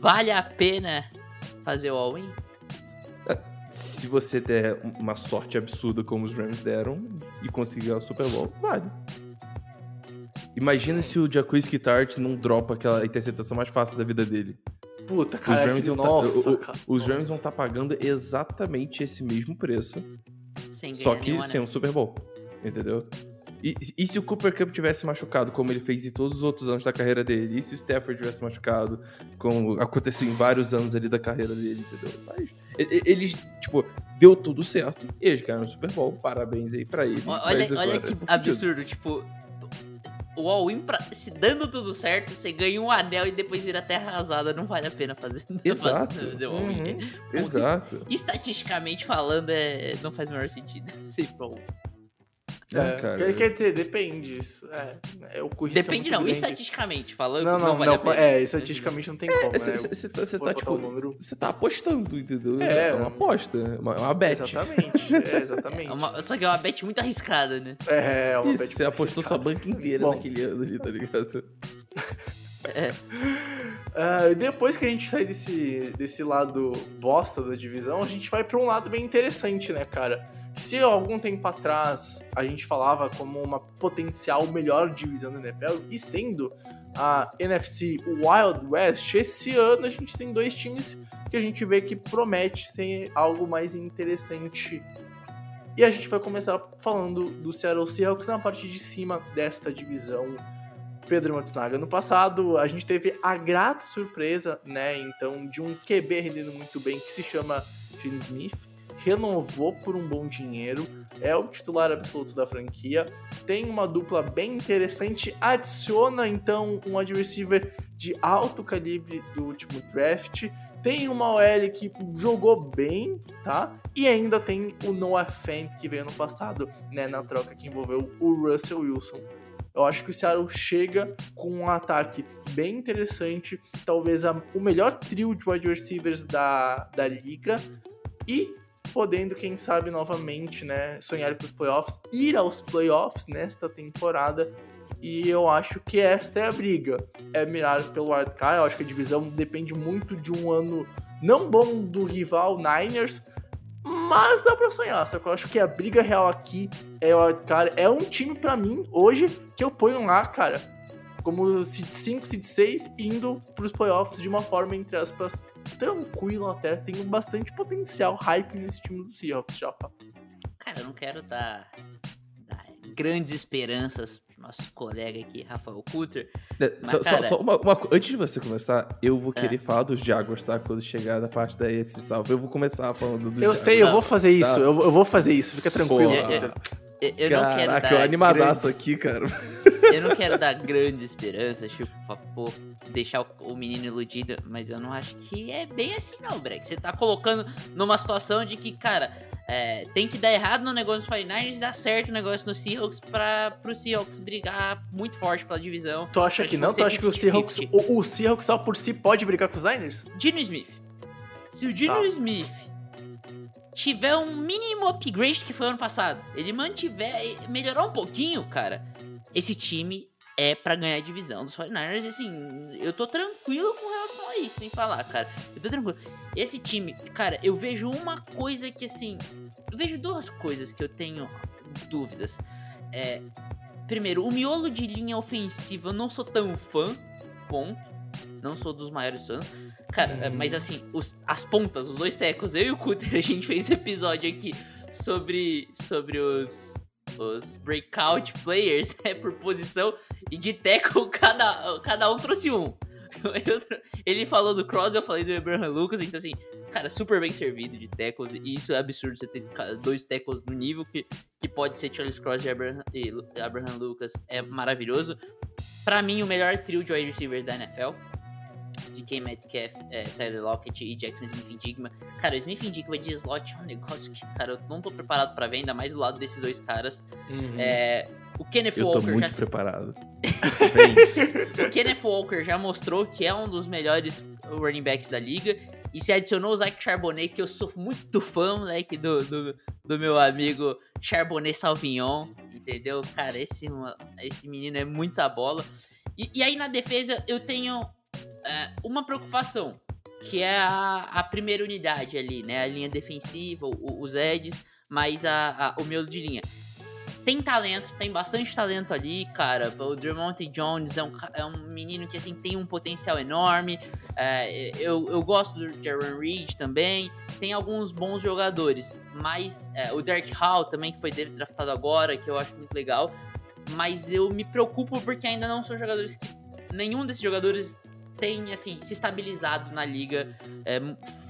Vale a pena fazer o all-in? Se você der uma sorte absurda como os Rams deram e conseguir o Super Bowl, vale. Imagina se o Jacuzzi Tart não dropa aquela interceptação mais fácil da vida dele. Puta, Os cara, Rams, que, iam tá- nossa, o- cara. os Rams vão estar pagando exatamente esse mesmo preço, Sem só que nenhum sem anel. um Super Bowl. Entendeu? E, e se o Cooper Cup tivesse machucado, como ele fez em todos os outros anos da carreira dele? E se o Stafford tivesse machucado, como aconteceu em vários anos ali da carreira dele, entendeu? Mas eles, tipo, deu tudo certo. E eles ganharam o Super Bowl. Parabéns aí pra eles. Olha, olha agora que fudidos. absurdo, tipo. O all-in, pra- se dando tudo certo, você ganha um anel e depois vira terra arrasada, não vale a pena fazer, (laughs) Exato. fazer o all-in. Uhum. Bom, Exato. Estatisticamente falando, é, não faz o menor sentido. (laughs) Pro all-in. É, É, cara. quer, quer dizer, depende. isso, É, é, o custo Depende, é não, grande. estatisticamente falando, Não, não, não, vale não, é, estatisticamente não tem como. Você né? tá, for tipo, um número- tá apostando, entendeu? É. É uma aposta, é uma, é uma bet. Exatamente, é, (laughs) exatamente. É uma- só que é uma bet muito arriscada, né? É, é uma Isso, bet você apostou sua complicada. banca inteira Bom. naquele ano ali, tá ligado? É, (laughs) Ah, depois que a gente sai desse, desse lado bosta da divisão, a gente vai pra um lado bem interessante, né, cara? Se algum tempo atrás a gente falava como uma potencial melhor divisão da NFL, estendo a NFC Wild West, esse ano a gente tem dois times que a gente vê que promete ser algo mais interessante. E a gente vai começar falando do Seattle Seahawks na parte de cima desta divisão Pedro Matsunaga. No passado, a gente teve a grata surpresa, né, então, de um QB rendendo muito bem, que se chama Gene Smith, renovou por um bom dinheiro, é o titular absoluto da franquia, tem uma dupla bem interessante, adiciona, então, um receiver de alto calibre do último draft, tem uma OL que jogou bem, tá? E ainda tem o Noah Fant, que veio no passado, né, na troca que envolveu o Russell Wilson. Eu acho que o Seattle chega com um ataque bem interessante, talvez a- o melhor trio de wide receivers da, da liga e podendo, quem sabe, novamente, né, sonhar com os playoffs, ir aos playoffs nesta temporada. E eu acho que esta é a briga. É mirar pelo wildcard. Eu acho que a divisão depende muito de um ano não bom do rival Niners, mas dá pra sonhar. Só que eu acho que a briga real aqui é o wildcard. É um time pra mim hoje que eu ponho lá, cara, como seed 5, seed 6, indo pros playoffs de uma forma, entre aspas, tranquila até. Tenho bastante potencial, hype nesse time do Seahawks, Japa. cara, eu não quero dar, dar grandes esperanças pro nosso colega aqui, Rafael Kutter. É, Só, só- cara- só uma, uma co- antes de você começar, eu vou É. querer falar dos Jaguars, tá? Quando chegar na parte da AFC South. Eu vou começar falando do Eu sei, eu vou fazer isso, Tá. eu, eu vou fazer isso, fica tranquilo. Porra. Eu- eu não quero Caraca, dar eu animadaço grandes- aqui, cara. Eu não quero dar grandes esperanças, tipo, pra, pô, deixar o, menino iludido, mas eu não acho que é bem assim não, Breck. Você tá colocando numa situação de que, cara, é, tem que dar errado no negócio dos 49ers e dar certo o negócio no Seahawks pra pro Seahawks brigar muito forte pela divisão. Tu acha que não? Tu acha que o 50-50. Seahawks, o, o Seahawks só por si pode brigar com os Niners? Dino Smith. Se o Dino Tá. Smith tiver um mínimo upgrade que foi ano passado, ele mantiver, melhorar um pouquinho, cara, esse time é pra ganhar a divisão dos 49ers. e, Assim, eu tô tranquilo com relação a isso, sem falar, cara. Eu tô tranquilo. Esse time, cara, eu vejo uma coisa que, assim, eu vejo duas coisas que eu tenho dúvidas. É, primeiro, o miolo de linha ofensiva eu não sou tão fã, ponto. Não sou dos maiores fãs. Cara, é, Hum. mas assim, os- as pontas, os dois tecos, eu e o Cutter, (laughs) a gente fez um episódio aqui sobre, sobre os, os breakout players, né, por posição, e de tackle (laughs) cada, cada um trouxe um. (laughs) Eu- ele falou do Cross, eu falei do Abraham Lucas, então assim, cara, super bem servido de tackles. E isso é absurdo você ter dois tackles no nível que, que pode ser Charles Cross e Abraham, e Abraham Lucas. É maravilhoso. Pra mim, o melhor trio de wide receivers da NFL. DK Metcalf, é, Tyler Lockett e Jackson Smith-Njigma. Cara, o Smith-Njigma de slot é um negócio que, cara, eu não tô preparado pra ver, ainda mais do lado desses dois caras. Uhum. É, o Kenneth Eu tô Walker já muito se preparado. (laughs) o Kenneth Walker já mostrou que é um dos melhores running backs da liga. E se adicionou o Zach Charbonnet, que eu sou muito fã, moleque, do, do, do meu amigo Charbonnet Salvignon. Entendeu? Cara, esse, esse menino é muita bola. E, e aí na defesa eu tenho é, uma preocupação, que é a, a primeira unidade ali, né? A linha defensiva, o- os edges, mas a, a- o miolo de linha tem talento, tem bastante talento ali, cara. O Drummond Jones é um, é um menino que assim tem um potencial enorme. É, eu, eu gosto do Jaron Reed também. Tem alguns bons jogadores, mas é, o Derek Hall também que foi draftado agora, que eu acho muito legal. Mas eu me preocupo porque ainda não são jogadores que nenhum desses jogadores tem assim se estabilizado na liga é,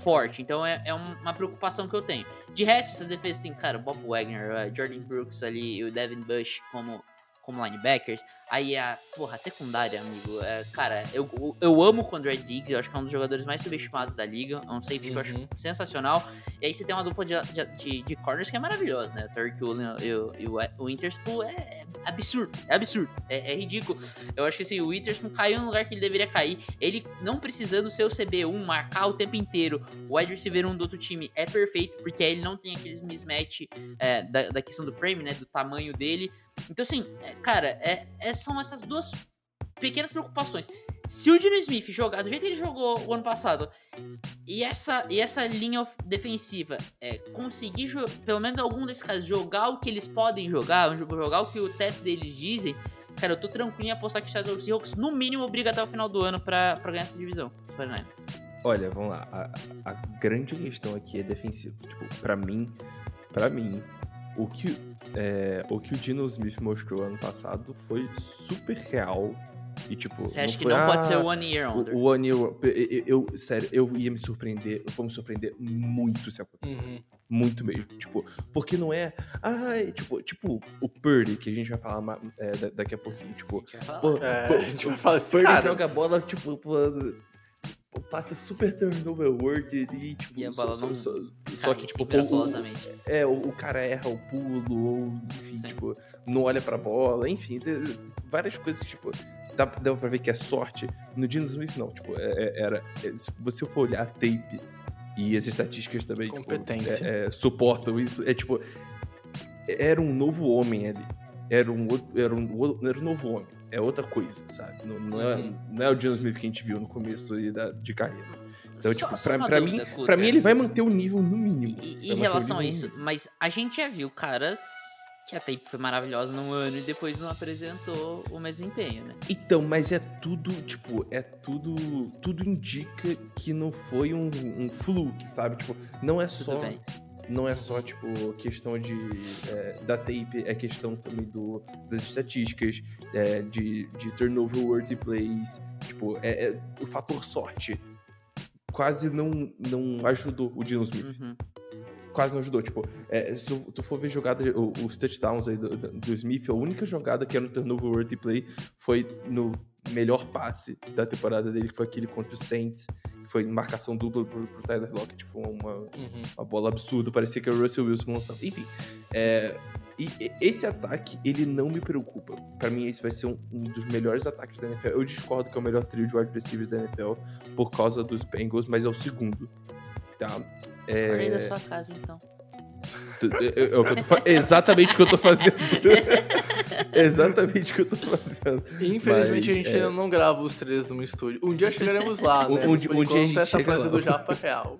forte. Então é, é uma preocupação que eu tenho. De resto, essa defesa tem, cara, o Bob Wagner, o Jordan Brooks ali e o Devin Bush como, como linebackers. Aí a, porra, a secundária, amigo. É, cara, eu, eu- amo o Condre Diggs, eu acho que é um dos jogadores mais subestimados da liga. É um safety que eu acho Uhum. sensacional. E aí você tem uma dupla de, de, de- corners que é maravilhosa, né? O Tarek Woolen e o, e o, o Witherspoon é, é absurdo, é absurdo, é, é ridículo. Eu acho que assim, o Witherspoon caiu no lugar que ele deveria cair. Ele não precisando ser o CB1, marcar o tempo inteiro. O wide receiver 1 do outro time é perfeito, porque aí ele não tem aqueles mismatch é, da, da questão do frame, né? Do tamanho dele. Então, assim, é, cara, é, é- são essas duas pequenas preocupações. Se o Dino Smith jogar do jeito que ele jogou o ano passado, e essa, e essa linha defensiva é, conseguir, pelo menos algum desses caras, jogar o que eles podem jogar, jogar o que o teto deles dizem, cara, eu tô tranquilo em apostar que o Seattle Seahawks, no mínimo, briga até o final do ano pra ganhar essa divisão. os 49ers. Olha, vamos lá. A, a grande questão aqui é defensivo. Tipo, pra mim, pra mim, o que, é, o que o Dino Smith mostrou ano passado foi super real. E, tipo, Você acha que foi, não pode "Ah, ser o One Year Wonder? O, o One Year, eu, eu- eu- sério, eu ia me surpreender, eu vou me surpreender muito se acontecer. Uhum. Muito mesmo. Tipo, porque não é. Ai, tipo, tipo, o Purdy, que a gente vai falar é, da- daqui a pouquinho, tipo. Deixa eu falar. Pô, É, pô, a gente vai falar assim, Purdy cara. joga a bola, tipo, passa super turnover word e, tipo, E a só, bola só- não só- Cai só que, tipo, o, é, o, o cara erra o pulo, ou, enfim, Sim. tipo, não olha pra bola, enfim, tem várias coisas que, tipo, dá, dá pra ver que é sorte. No Dino Smith, não, tipo, é- é- era. é, se você for olhar a tape e as estatísticas também, tipo, Competência. é- é, suportam isso, é tipo. Era um novo homem ali. Era um, outro- era um, era um novo homem. É outra coisa, sabe? Não, não, é, Uhum. não é o Dino Smith que a gente viu no começo aí da, de carreira. Então, Só- tipo, só pra, pra dúvida, mim, pra mim ele vai manter o nível no mínimo. E- em relação a isso, mas a gente já viu caras que a tape foi maravilhosa num ano e depois não apresentou o mesmo empenho, né? Então, mas é tudo, tipo, é tudo. Tudo indica que não foi um, um fluke, sabe? Tipo, não é Tudo só. bem. Não é só, tipo, questão de. é, da tape, é questão também do, das estatísticas, é, de, de turnover word plays. Tipo, é, é- o fator sorte quase não, não ajudou o Dino Smith. Uhum. quase não ajudou. Tipo, é, se tu for ver jogada, os touchdowns aí do, do- Smith, a única jogada que era um turnover worthy play foi no melhor passe da temporada dele, que foi aquele contra o Saints, foi marcação dupla pro, pro Tyler Lockett. Foi uma, Uhum. uma bola absurda, parecia que era o Russell Wilson lançando. Enfim, é, e, e esse ataque, ele não me preocupa. Pra mim, esse vai ser um, um dos melhores ataques da NFL. Eu discordo que é o melhor trio de wide receivers da NFL por causa dos Bengals, mas é o segundo. Tá? Acordei da É, sua casa, então. Eu exatamente o que eu tô fazendo. (laughs) exatamente o que eu tô fazendo. Infelizmente Mas, a gente é. ainda não grava os três no estúdio. Um dia chegaremos lá, (laughs) né? um um dia a gente essa lá. do Japa é real.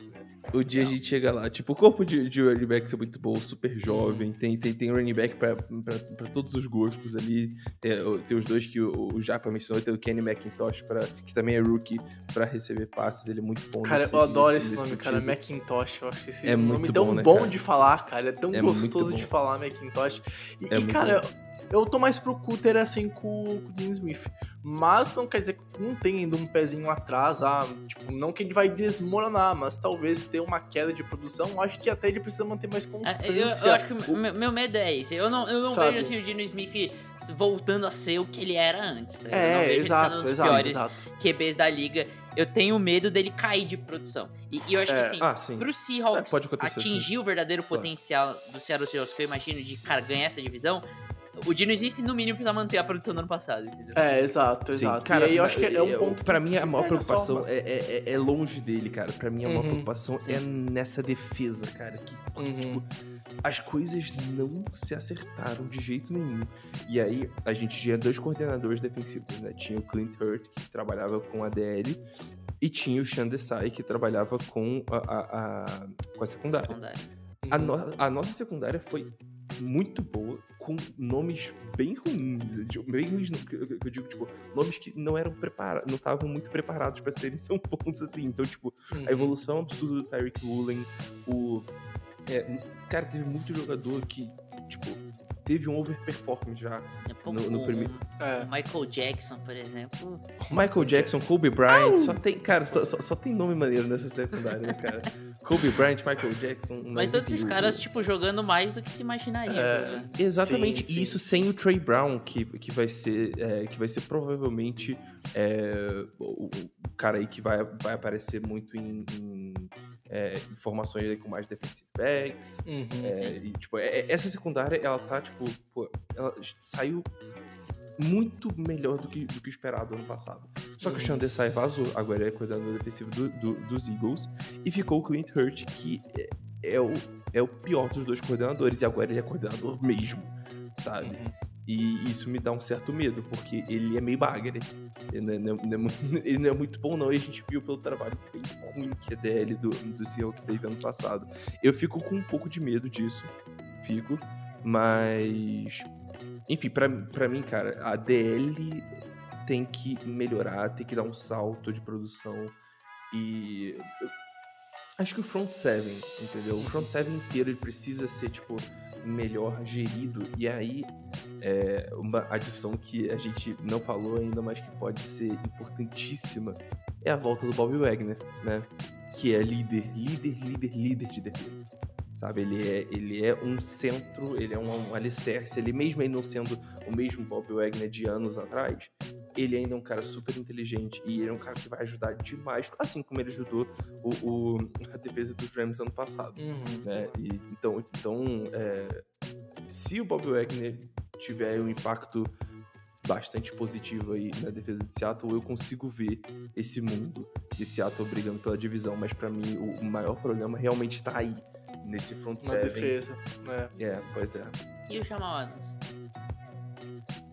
O dia a gente chega lá. Tipo, o corpo de, de running backs é muito bom, super jovem. Tem, tem, tem running back pra, pra, pra todos os gostos ali. Tem, tem os dois que o, o Japa mencionou. Tem o Kenny McIntosh, pra, que também é rookie, pra receber passes. Ele é muito bom. Cara, nesse- eu adoro nesse- esse nome, cara. sentido. Macintosh. Eu acho esse É nome muito tão bom, né, bom de falar, cara. É tão É gostoso de falar Macintosh. E, É e, cara, bom. Eu tô mais pro Cutter assim com, com o Dean Smith. Mas não quer dizer que não tem ainda um pezinho atrás, ah, tipo, não que ele vai desmoronar, mas talvez ter uma queda de produção, acho que até ele precisa manter mais É, constância. Eu, eu acho que o meu, medo é esse. Eu não, eu não Sabe? vejo assim, o Dino Smith voltando a ser o que ele era antes. tá? eu É, exato, exato, piores exato. QBs da liga. Eu tenho medo dele cair de produção. E, e eu acho É. que assim, Ah, sim. pro Seahawks É, pode acontecer, atingir o verdadeiro potencial do Seattle Seahawks, que eu imagino de cara, ganhar essa divisão, o Dino Smith, no mínimo, precisa manter a produção do ano passado, entendeu? É, exato, Sim, exato. cara, e aí eu acho que é um ponto. Pra mim, a maior é, preocupação é, é, é- é longe dele, cara. Pra mim, a maior Uhum, preocupação é nessa defesa, cara. Que, porque, Uhum. tipo, as coisas não se acertaram de jeito nenhum. E aí, a gente tinha dois coordenadores defensivos, né? Tinha o Clint Hurt, que trabalhava com a DL, e tinha o Sean Desai, que trabalhava com a, a, a- com a secundária. Secundário. A, no- a nossa secundária foi muito boa, com nomes bem ruins. Eu digo- Bem ruins, eu, digo, tipo, nomes que não eram preparados, não estavam muito preparados pra serem tão bons assim. Então, tipo, Uhum. a evolução absurda do Tyreek Woolen, o. é, cara, teve muito jogador que, tipo, teve um overperform já. É No- no primeiro- É. o Michael Jackson, por exemplo. Michael Jackson, Kobe Bryant, só tem, cara, só, só, só tem nome maneiro nessa secundária, né, cara? Kobe Bryant, Michael Jackson. Mas todos esses caras, tipo, jogando mais do que se imaginaria. É. né? Exatamente, Sim, e sim. isso sem o Trey Brown, que, que vai ser é, que vai ser provavelmente é, o, o cara aí que vai, vai aparecer muito em, em, é, informações aí com mais defensive backs. Uhum. é, e, tipo, é- essa secundária, ela tá, tipo, pô, ela saiu muito melhor do que, do que esperado ano passado. Só que o. Sean Desai vazou, agora ele é coordenador defensivo do- do- dos Eagles, e ficou o Clint Hurt, que é, é o, é o pior dos dois coordenadores, e agora ele é coordenador mesmo, sabe? Uhum. E isso me dá um certo medo, porque ele é meio bagre. Ele não é, não é- é mu- (laughs) ele não é muito bom, não, e a gente viu pelo trabalho bem ruim que a DL do, do Seahawks teve ano passado. Eu fico com um pouco de medo disso, fico, mas. Enfim, pra mim, cara, a DL tem que melhorar, tem que dar um salto de produção. E. Acho que o front seven, entendeu? O front seven inteiro ele precisa ser, tipo, melhor gerido. E aí, é, uma adição que a gente não falou ainda, mas que pode ser importantíssima, é a volta do Bob Wagner, né? Que é líder, líder, líder, líder de defesa. Sabe, ele é, ele é um centro, ele é um, um alicerce, ele mesmo ele não sendo o mesmo Bob Wagner de anos atrás, ele ainda é um cara super inteligente e ele é um cara que vai ajudar demais, assim como ele ajudou o, o- a defesa dos Rams ano passado Uhum. né? E, então, então é, se o Bob Wagner tiver um impacto bastante positivo aí na defesa de Seattle, eu consigo ver esse mundo de Seattle brigando pela divisão, mas pra mim o, o maior problema realmente tá aí, nesse front Na seven. defesa. É. É, pois é. E o Jamal Adams?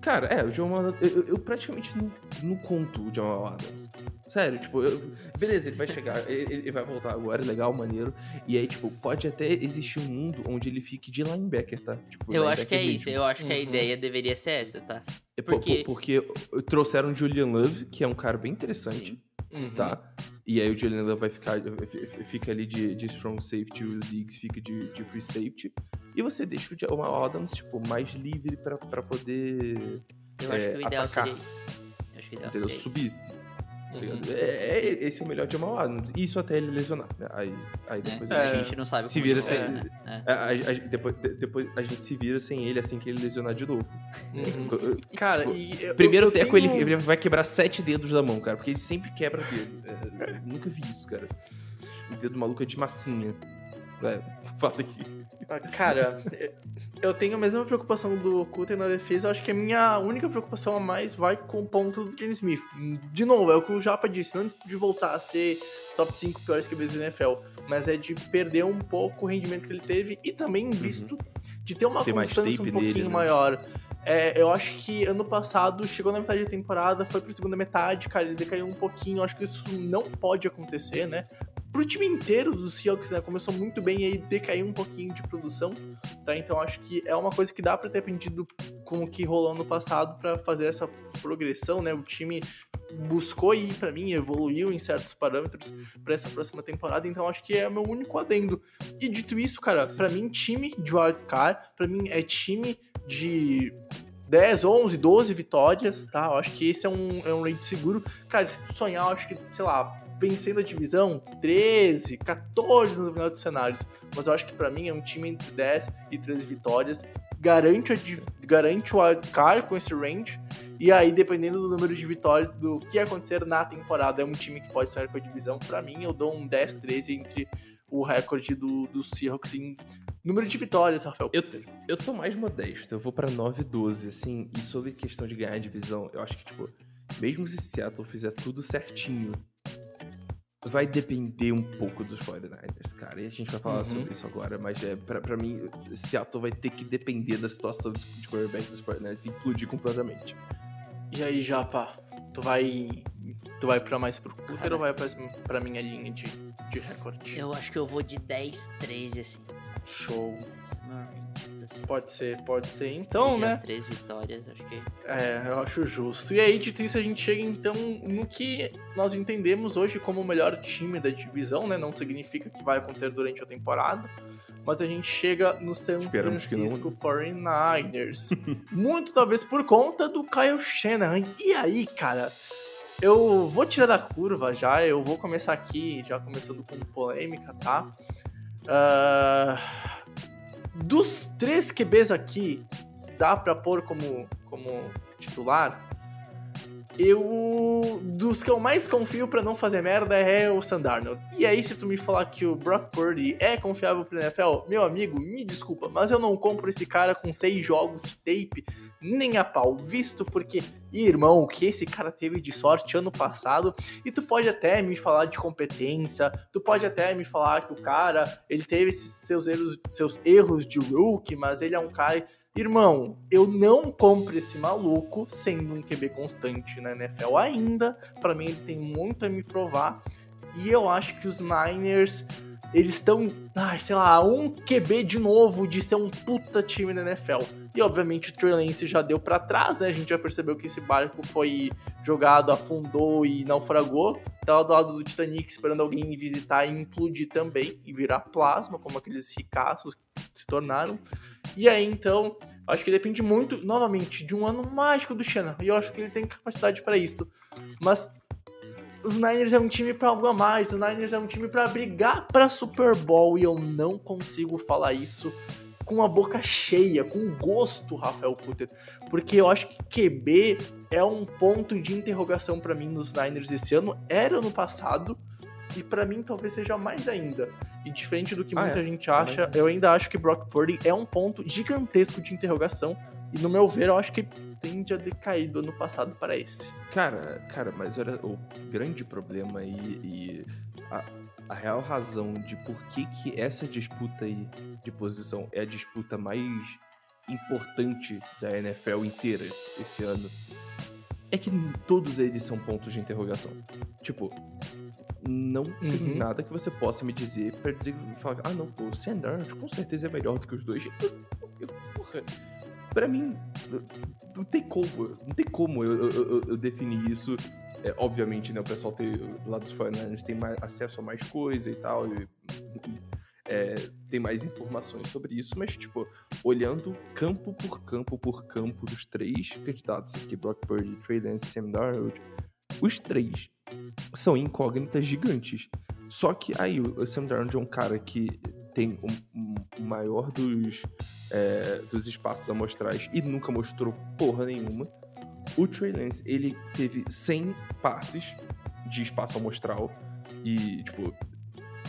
Cara, é, o Jamal Adams, eu, eu- praticamente não, não conto o Jamal Adams. Sério, tipo, eu- beleza, ele vai chegar, (laughs) ele, ele vai voltar agora, legal, maneiro. E aí, tipo, pode até existir um mundo onde ele fique de linebacker, tá? Tipo, Eu acho que é linebacker isso. mesmo. Eu acho que a Uhum. ideia deveria ser essa, tá? É, po- porque- po- porque trouxeram o Julian Love, que é um cara bem interessante, Sim. Uhum. tá? E aí o Julian Love vai ficar, fica ali de, de strong safety, o Diggs fica de, de free safety. E você deixa o Jamal Adams, tipo, mais livre pra, pra poder, Eu acho É, que o ideal atacar. seria isso. Eu acho que o ideal entendeu? seria isso. Subir. tá Uhum. ligado? É, é- esse é o melhor Jamal Adams. Isso até ele lesionar, né? Aí, aí né? depois É. a A gente... gente não sabe Se como vira sem- vai, né? É. a- a- a- depois, de- depois a gente se vira sem ele assim que ele lesionar de novo. Uhum. Cara, Tipo, e eu- Primeiro eu teco, tenho- ele, ele vai quebrar sete dedos da mão, cara, porque ele sempre quebra dedo. É, nunca vi isso, cara. O dedo maluco é de massinha. É, fala aqui. Ah, Cara, eu tenho a mesma preocupação do Cutter na defesa. Eu acho que a minha única preocupação a mais vai com o ponto do Gene Smith. De novo, é o que o Japa disse, não de voltar a ser top 5 piores QBs da NFL, mas é de perder um pouco o rendimento que ele teve e também visto de ter uma Uhum. Mais constância um pouquinho nele, né? É, eu acho que ano passado chegou na metade da temporada, foi pra segunda metade, cara, ele decaiu um pouquinho. Eu acho que isso não pode acontecer, né? Pro time inteiro dos Seahawks, né? Começou muito bem e aí decaiu um pouquinho de produção, tá? Então acho que é uma coisa que dá pra ter aprendido com o que rolou no passado pra fazer essa progressão, né? O time buscou ir pra mim, evoluiu em certos parâmetros pra essa próxima temporada, então acho que é meu único adendo. E dito isso, cara, pra mim time de wildcard, pra mim é time de 10, 11, 12 vitórias, tá? Eu acho que esse é um, é um range seguro. Cara, se tu sonhar, eu acho que, sei lá, vencendo a divisão, 13, 14 nos melhores cenários. Mas eu acho que para mim é um time entre 10 e 13 vitórias. Garante, a, garante o wildcard com esse range. E aí, dependendo do número de vitórias, do que acontecer na temporada, é um time que pode sair com a divisão. Para mim, eu dou um 10, 13 entre o recorde do, do Seahawks em número de vitórias, Rafael. Eu, eu tô mais modesto, eu vou pra 9 12, assim, e sobre questão de ganhar a divisão, eu acho que, tipo, mesmo se Seattle fizer tudo certinho, vai depender um pouco dos 49ers, cara, e a gente vai falar uhum. sobre isso agora, mas é, pra, pra mim, Seattle vai ter que depender da situação de quarterback dos 49ers e implodir completamente. E aí, Japa, tu vai Tu vai pra mais pro Cutter ou vai pra, pra minha linha de, de recorde? Eu acho que eu vou de 10, 13, assim. Show. Pode ser, pode ser. Então, né? Três vitórias, acho que. É, eu acho justo. E aí, dito isso, a gente chega então no que nós entendemos hoje como o melhor time da divisão, né? Não significa que vai acontecer durante a temporada. Mas a gente chega no San Esperamos Francisco 49ers. (laughs) Muito talvez por conta do Kyle Shanahan. E aí, cara, eu vou tirar da curva já, eu vou começar aqui, já começando com polêmica, tá? Uh, dos três QBs aqui, dá pra pôr como, como titular? Eu. Dos que eu mais confio para não fazer merda é o Sandarnold. E aí, se tu me falar que o Brock Purdy é confiável pro NFL, meu amigo, me desculpa, mas eu não compro esse cara com seis jogos de tape nem a pau, visto porque, irmão, o que esse cara teve de sorte ano passado, e tu pode até me falar de competência, tu pode até me falar que o cara, ele teve esses seus erros, seus erros de rookie, mas ele é um cara Irmão, eu não compro esse maluco sendo um QB constante na NFL ainda. Para mim, ele tem muito a me provar. E eu acho que os Niners eles estão, sei lá, um QB de novo de ser um puta time na NFL. E obviamente o Trey Lance já deu para trás, né? A gente já percebeu que esse barco foi jogado, afundou e naufragou. Tá do lado do Titanic esperando alguém visitar e implodir também e virar plasma, como aqueles ricaços se tornaram. E aí então, acho que depende muito, novamente, de um ano mágico do Shannon. E eu acho que ele tem capacidade para isso. Mas os Niners é um time para algo a mais, os Niners é um time para brigar para Super Bowl e eu não consigo falar isso com a boca cheia, com gosto, Rafael Puter, porque eu acho que QB é um ponto de interrogação para mim nos Niners esse ano, era no passado e para mim talvez seja mais ainda. E diferente do que ah, muita é. gente acha, eu ainda acho que Brock Purdy é um ponto gigantesco de interrogação e no meu ver, eu acho que tende a decair do ano passado para esse. Cara, cara, mas era o grande problema e, e a, a, real razão de por que, que essa disputa aí de posição é a disputa mais importante da NFL inteira esse ano é que todos eles são pontos de interrogação. Tipo, não uhum. tem nada que você possa me dizer para dizer, falar, ah não, pô, o Sam com certeza é melhor do que os dois. Porra, para mim, não tem como, não tem como eu, eu, eu definir isso. É, obviamente, né, o pessoal tem, lá dos 49 tem mais, acesso a mais coisa e tal, e, é, tem mais informações sobre isso, mas, tipo, olhando campo por campo por campo dos três candidatos aqui, Brock Purdy, Trey Lance Sam Darnold, os três são incógnitas gigantes. Só que aí o Sam Darnold é um cara que tem o um, um maior dos, é, dos espaços amostrais e nunca mostrou porra nenhuma. O Trey Lance, ele teve 100 passes de espaço amostral e, tipo,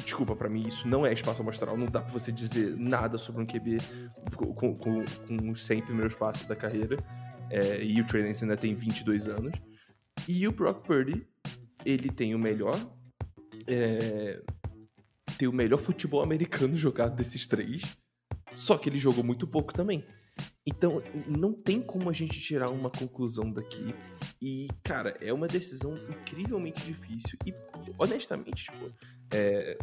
desculpa, para mim isso não é espaço amostral, não dá pra você dizer nada sobre um QB com, com, com os 100 primeiros passos da carreira. É, e o Trey Lance ainda tem 22 anos. E o Brock Purdy, ele tem o melhor é, tem o melhor futebol americano (laughs) jogado desses três, só que ele jogou muito pouco também. Então, não tem como a gente tirar uma conclusão daqui. E, cara, é uma decisão incrivelmente difícil. E, honestamente, tipo, é,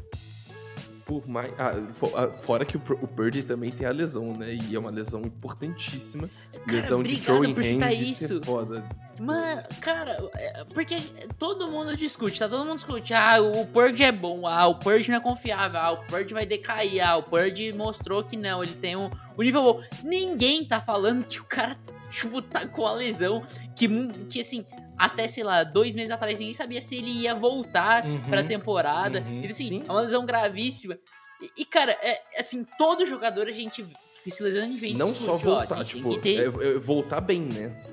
por mais. Ah, ah, fora que o, o Purdy também tem a lesão, né? E é uma lesão importantíssima. Cara, lesão de throwing hand isso. foda. Mano, cara, é, porque todo mundo discute, tá? Todo mundo discute. Ah, o Purdy é bom. Ah, o Purdy não é confiável. Ah, o Purdy vai decair. Ah, o Purdy mostrou que não. Ele tem um, um nível bom. Ninguém tá falando que o cara tipo, tá com a lesão que, que assim, até, sei lá, dois meses atrás ninguém sabia se ele ia voltar Uhum. pra temporada. Uhum. Então, assim, Sim. é uma lesão gravíssima. E, e, cara, é assim, todo jogador a gente se lesiona a gente vê Não só tipo, voltar, tipo, ter- é- é voltar bem, né?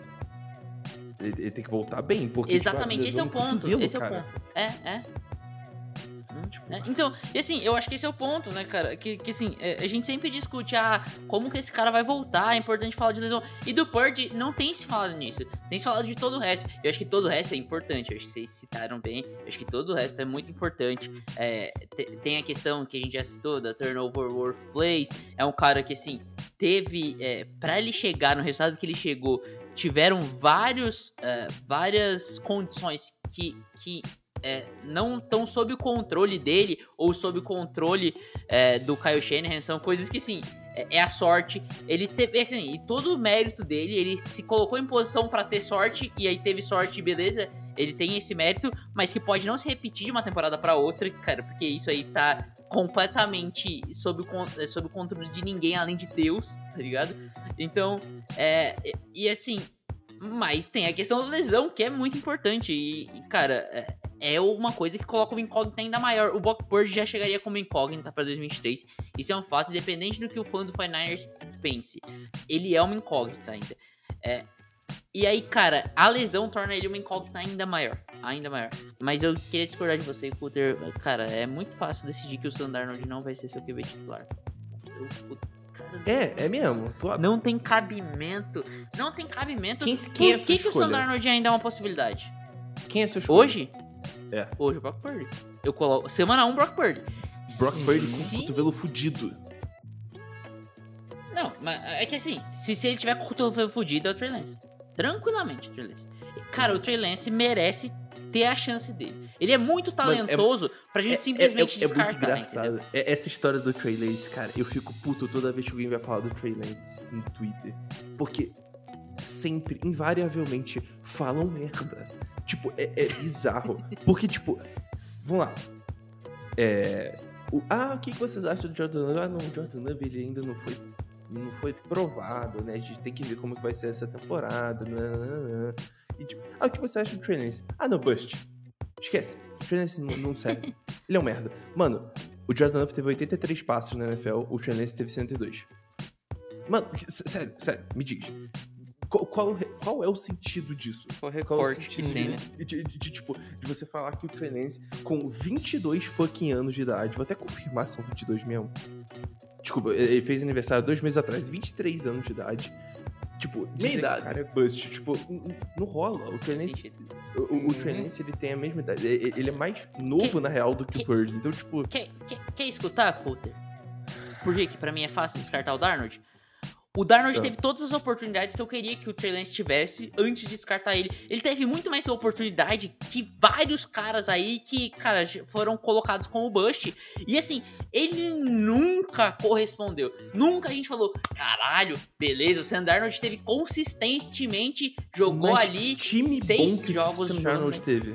Ele, ele tem que voltar bem, porque. tipo, Exatamente, esse é o lesão no ponto. Esse é o ponto. É, é. Hum, Tipo, é. Então, e assim, eu acho que esse é o ponto, né, cara? Que, que assim, é, a gente sempre discute, ah, como que esse cara vai voltar, é importante falar de lesão. E do Purdy não tem se falado nisso, tem se falado de todo o resto. Eu acho que todo o resto é importante, eu acho que vocês citaram bem, eu acho que todo o resto é muito importante. É, te- tem a questão que a gente já citou da turnover worth plays, é um cara que, assim, teve, é, para ele chegar no resultado que ele chegou, tiveram vários, é, várias condições que, que é, não estão sob o controle dele ou sob o controle é, do Kyle Shanahan. São coisas que, sim, é, é a sorte. Ele teve, assim, e todo o mérito dele, ele se colocou em posição para ter sorte e aí teve sorte, beleza. Ele tem esse mérito, mas que pode não se repetir de uma temporada para outra, cara, porque isso aí tá completamente sob o, é, sob o controle de ninguém além de Deus, tá ligado? Então, é, e, e assim, mas tem a questão da lesão, que é muito importante. E, e, cara, é, é uma coisa que coloca uma incógnita ainda maior. O Brock Purdy já chegaria como incógnita para 2023. Isso é um fato, independente do que o fã do 49ers pense. Ele é uma incógnita ainda. É, e aí, cara, a lesão torna ele uma incógnita ainda maior. Ainda maior. Mas eu queria discordar de você, Cutter. Cara, é muito fácil decidir que o Sam Darnold não vai ser seu QB titular. Eu, eu- cara, É, é mesmo. Tu, não tem cabimento. Não tem cabimento. Quem- Por quem é essa que, que o Sam escolha? Darnold ainda é uma possibilidade? Quem é seu escolha? Hoje? É. Hoje o Brock Purdy. Eu coloco. Semana 1, Brock Purdy. Brock Purdy com o cotovelo fudido. Não, mas é que assim, se, se ele tiver com o cotovelo fudido, é o Trey Lance. Tranquilamente, o Trey Lance. Cara, o Trey Lance merece ter a chance dele. Ele é muito Mano, é- talentoso pra gente É, simplesmente é, é, é muito descartar, engraçado. É- essa história do Trey Lance, cara, eu fico puto toda vez que alguém vai falar do Trey Lance no Twitter. Porque sempre, invariavelmente, falam merda. Tipo, é, é bizarro. Porque, tipo, vamos lá. É. o- ah, o que vocês acham do Jordan Love? Ah, não, o Jordan Love ele ainda não foi. Não foi provado, né? A gente tem que ver como que vai ser essa temporada. nananã. E, tipo, ah, o que você acha do Trey? Ah, não, Bust. Esquece. O Trey não, não serve. (laughs) Ele é um merda. Mano, o Jordan Love teve 83 passos na NFL, o Trey teve 102. Mano, sério, sério, me diz. Qual, qual, qual é o sentido disso? Qual o Qual é o recorte que tem, de, né? de, de- de, tipo, de você falar que o Trey Lance, com 22 fucking anos de idade, vou até confirmar se são 22 mesmo. Desculpa, ele fez aniversário dois meses atrás, 23 anos de idade. Tipo, que idade. o cara é bust. Tipo, não rola. O Trey Lance, Sentido. o, o Uhum. Trey Lance, ele tem a mesma idade. Ele é mais novo, na real, do que que- o Purdy. Então, tipo, Quer, quer, quer escutar, Coulter? Por que que pra mim é fácil descartar o Darnold? O Darnold Ah. teve todas as oportunidades que eu queria que o Trey Lance tivesse antes de descartar ele. Ele teve muito mais oportunidade que vários caras aí que, cara, já foram colocados como bust. E assim, ele nunca correspondeu. Nunca a gente falou, caralho, beleza, o Sam Darnold teve consistentemente, jogou mas ali time seis bom que jogos o Sam jogando. Darnold teve.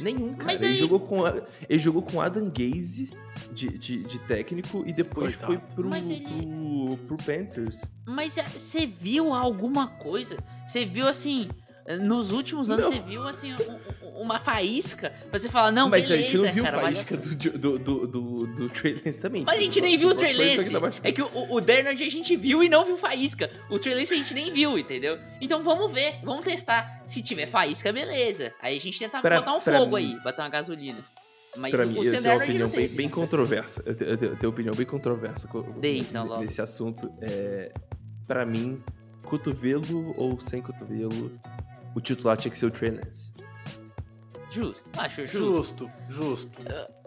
Nenhum, cara. Mas ele, aí- jogou com, ele jogou com Adam Gaze de, de, de técnico e depois Coitado. foi pro, Mas ele- pro, pro Panthers. Mas você viu alguma coisa? Você viu assim. Nos últimos anos, Não. você viu assim um- um- uma faísca pra você falar, não, mas beleza, a gente não viu cara, mas- faísca do, do, do, do, do Trey Lance também. Mas a gente nem viu o Trey Lance. É que o, o Dernard a gente viu e não viu faísca. O Trey Lance a gente nem viu, entendeu? Então vamos ver, vamos testar. Se tiver faísca, beleza. Aí a gente tenta Pra- botar um pra fogo mim- aí, botar uma gasolina. Mas Pra o, mim, eu tenho uma opinião bem, bem controversa. Eu tenho, eu tenho- uma opinião bem controversa co- Dê, então, nesse assunto. É, pra mim, cotovelo ou sem cotovelo, o titular tinha que ser o Trey Lance. Justo, acho justo. Justo, justo.